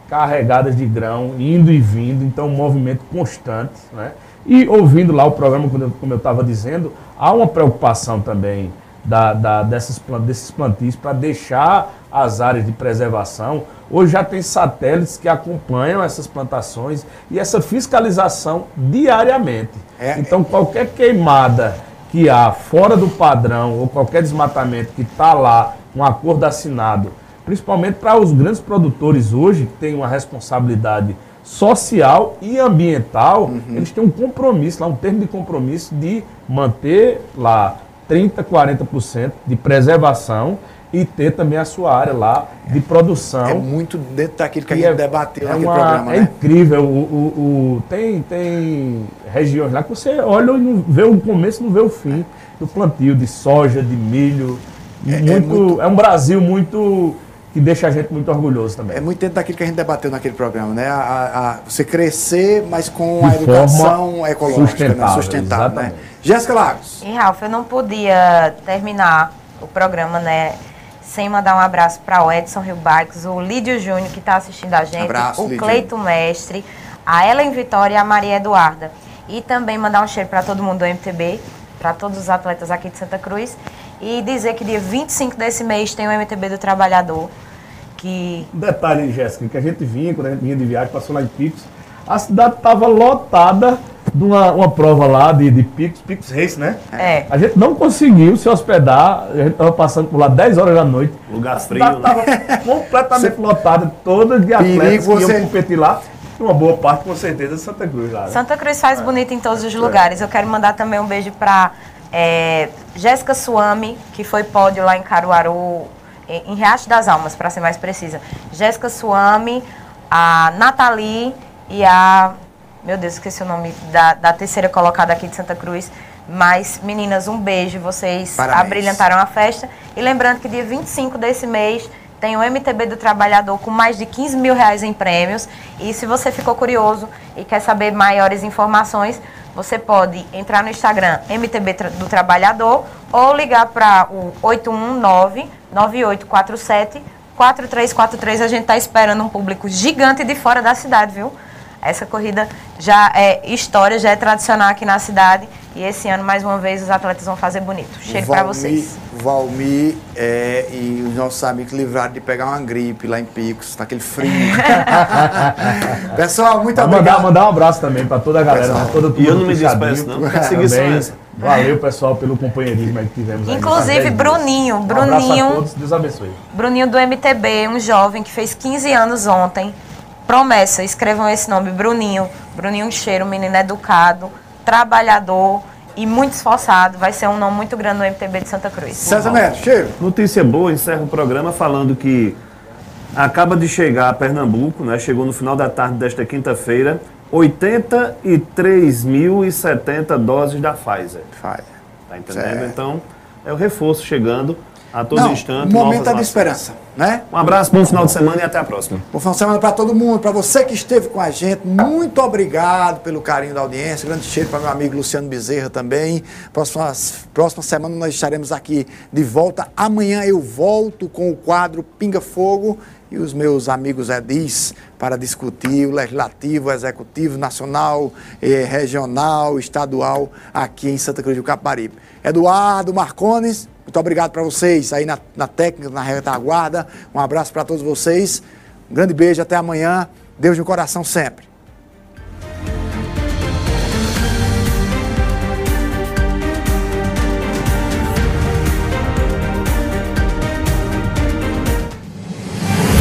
carregadas de grão, indo e vindo, então um movimento constante. Né? E ouvindo lá o programa, como eu estava dizendo, há uma preocupação também da, da, dessas, desses plantios para deixar as áreas de preservação. Hoje já tem satélites que acompanham essas plantações e essa fiscalização diariamente. É, então, qualquer queimada que há fora do padrão ou qualquer desmatamento que está lá, um acordo assinado, principalmente para os grandes produtores hoje, que têm uma responsabilidade social e ambiental, uhum. eles têm um compromisso, lá um termo de compromisso de manter lá 30%, 40% de preservação e ter também a sua área lá de produção. É
muito dentro daquilo que, a gente é, debateu é naquele uma, programa.
É né? incrível. O, o, o, tem, tem regiões lá que você olha e não vê o começo não vê o fim do plantio de soja, de milho. É, é muito, é, muito... é um Brasil muito que deixa a gente muito orgulhoso também.
É muito dentro daquilo que a gente debateu naquele programa, né? A, a, você crescer, mas com a educação ecológica, sustentável, né? sustentável né? Jéssica Lagos.
E Ralf, eu não podia terminar o programa, né? sem mandar um abraço para o Edson Rio Bikes, o Lídio Júnior, que está assistindo a gente, abraço, o Cleito Mestre, a Ellen Vitória e a Maria Eduarda. E também mandar um cheiro para todo mundo do MTB, para todos os atletas aqui de Santa Cruz. E dizer que dia 25 desse mês tem o MTB do Trabalhador. Que...
Um detalhe, Jéssica, que a gente vinha, quando a gente vinha de viagem, passou lá em Picos, a cidade estava lotada de uma, uma prova lá de, de Picos, Picos Race, né?
É.
A gente não conseguiu se hospedar, a gente estava passando por lá 10 horas da noite.
Lugar frio. Estava
né? completamente lotada, toda de atletas que iam competir lá. Uma boa parte, com certeza, de Santa Cruz lá. Né?
Santa Cruz faz é. bonito em todos os é. lugares. Eu quero mandar também um beijo para é, Jéssica Suami, que foi pódio lá em Caruaru, em Riacho das Almas, para ser mais precisa. Jéssica Suami, a Nathalie e a meu Deus, esqueci o nome da, da terceira colocada aqui de Santa Cruz. Mas, meninas, um beijo. Vocês Parabéns. abrilhantaram a festa. E lembrando que dia 25 desse mês tem o MTB do Trabalhador com mais de 15 mil reais em prêmios. E se você ficou curioso e quer saber maiores informações, você pode entrar no Instagram MTB do Trabalhador ou ligar para o 819 9847 4343. A gente está esperando um público gigante de fora da cidade, viu? Essa corrida já é história, já é tradicional aqui na cidade. E esse ano, mais uma vez, os atletas vão fazer bonito. Cheiro para vocês.
Valmir é, e os nossos amigos livraram de pegar uma gripe lá em Picos, naquele frio. Pessoal, muito obrigado.
Mandar, mandar um abraço também para toda a galera, né? toda
E eu não me despeço, não. Também.
Valeu, pessoal, pelo companheirismo que tivemos
Inclusive, Bruninho. Bruninho. Um
todos, Deus abençoe.
Bruninho do MTB, um jovem que fez 15 anos ontem Promessa, escrevam esse nome, Bruninho. Bruninho Cheiro, um menino educado, trabalhador e muito esforçado. Vai ser um nome muito grande no MTB de Santa Cruz.
César Neto, cheiro.
Notícia boa, encerra o programa falando que acaba de chegar a Pernambuco, né? Chegou no final da tarde desta quinta-feira, 83.070 doses da Pfizer.
Pfizer.
Tá entendendo? Certo. Então, é o reforço chegando a todo Não, instante.
Momento de esperança, né?
Um abraço, bom final de semana e até a próxima.
Bom final de semana para todo mundo, para você que esteve com a gente. Muito obrigado pelo carinho da audiência. Grande cheiro para meu amigo Luciano Bezerra também. Próxima, próxima semana nós estaremos aqui de volta. Amanhã eu volto com o quadro Pinga Fogo e os meus amigos Edis para discutir o legislativo, o executivo, nacional, eh, regional, estadual aqui em Santa Cruz do Caparibe. Eduardo Marcones, muito obrigado para vocês aí na, na técnica, na retaguarda. Um abraço para todos vocês. Um grande beijo, até amanhã. Deus no coração sempre.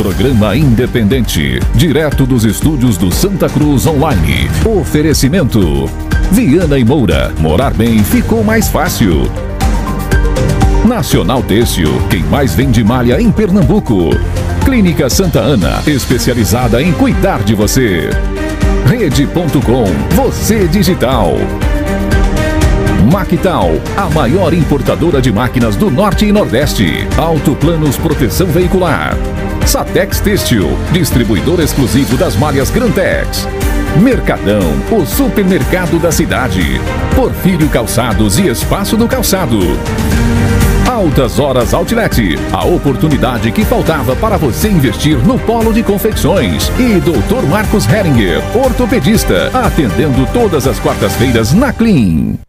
Programa independente, direto dos estúdios do Santa Cruz Online. Oferecimento: Viana e Moura. Morar bem ficou mais fácil. Nacional Têxtil, quem mais vende malha em Pernambuco. Clínica Santa Ana, especializada em cuidar de você. Rede.com, você digital. Mactal, a maior importadora de máquinas do Norte e Nordeste. Autoplanos Proteção Veicular. Satex Têxtil, distribuidor exclusivo das malhas Grantex. Mercadão, o supermercado da cidade. Porfírio Calçados e Espaço do Calçado. Altas Horas Outlet, a oportunidade que faltava para você investir no polo de confecções. E Dr. Marcos Heringer, ortopedista, atendendo todas as quartas-feiras na Clean.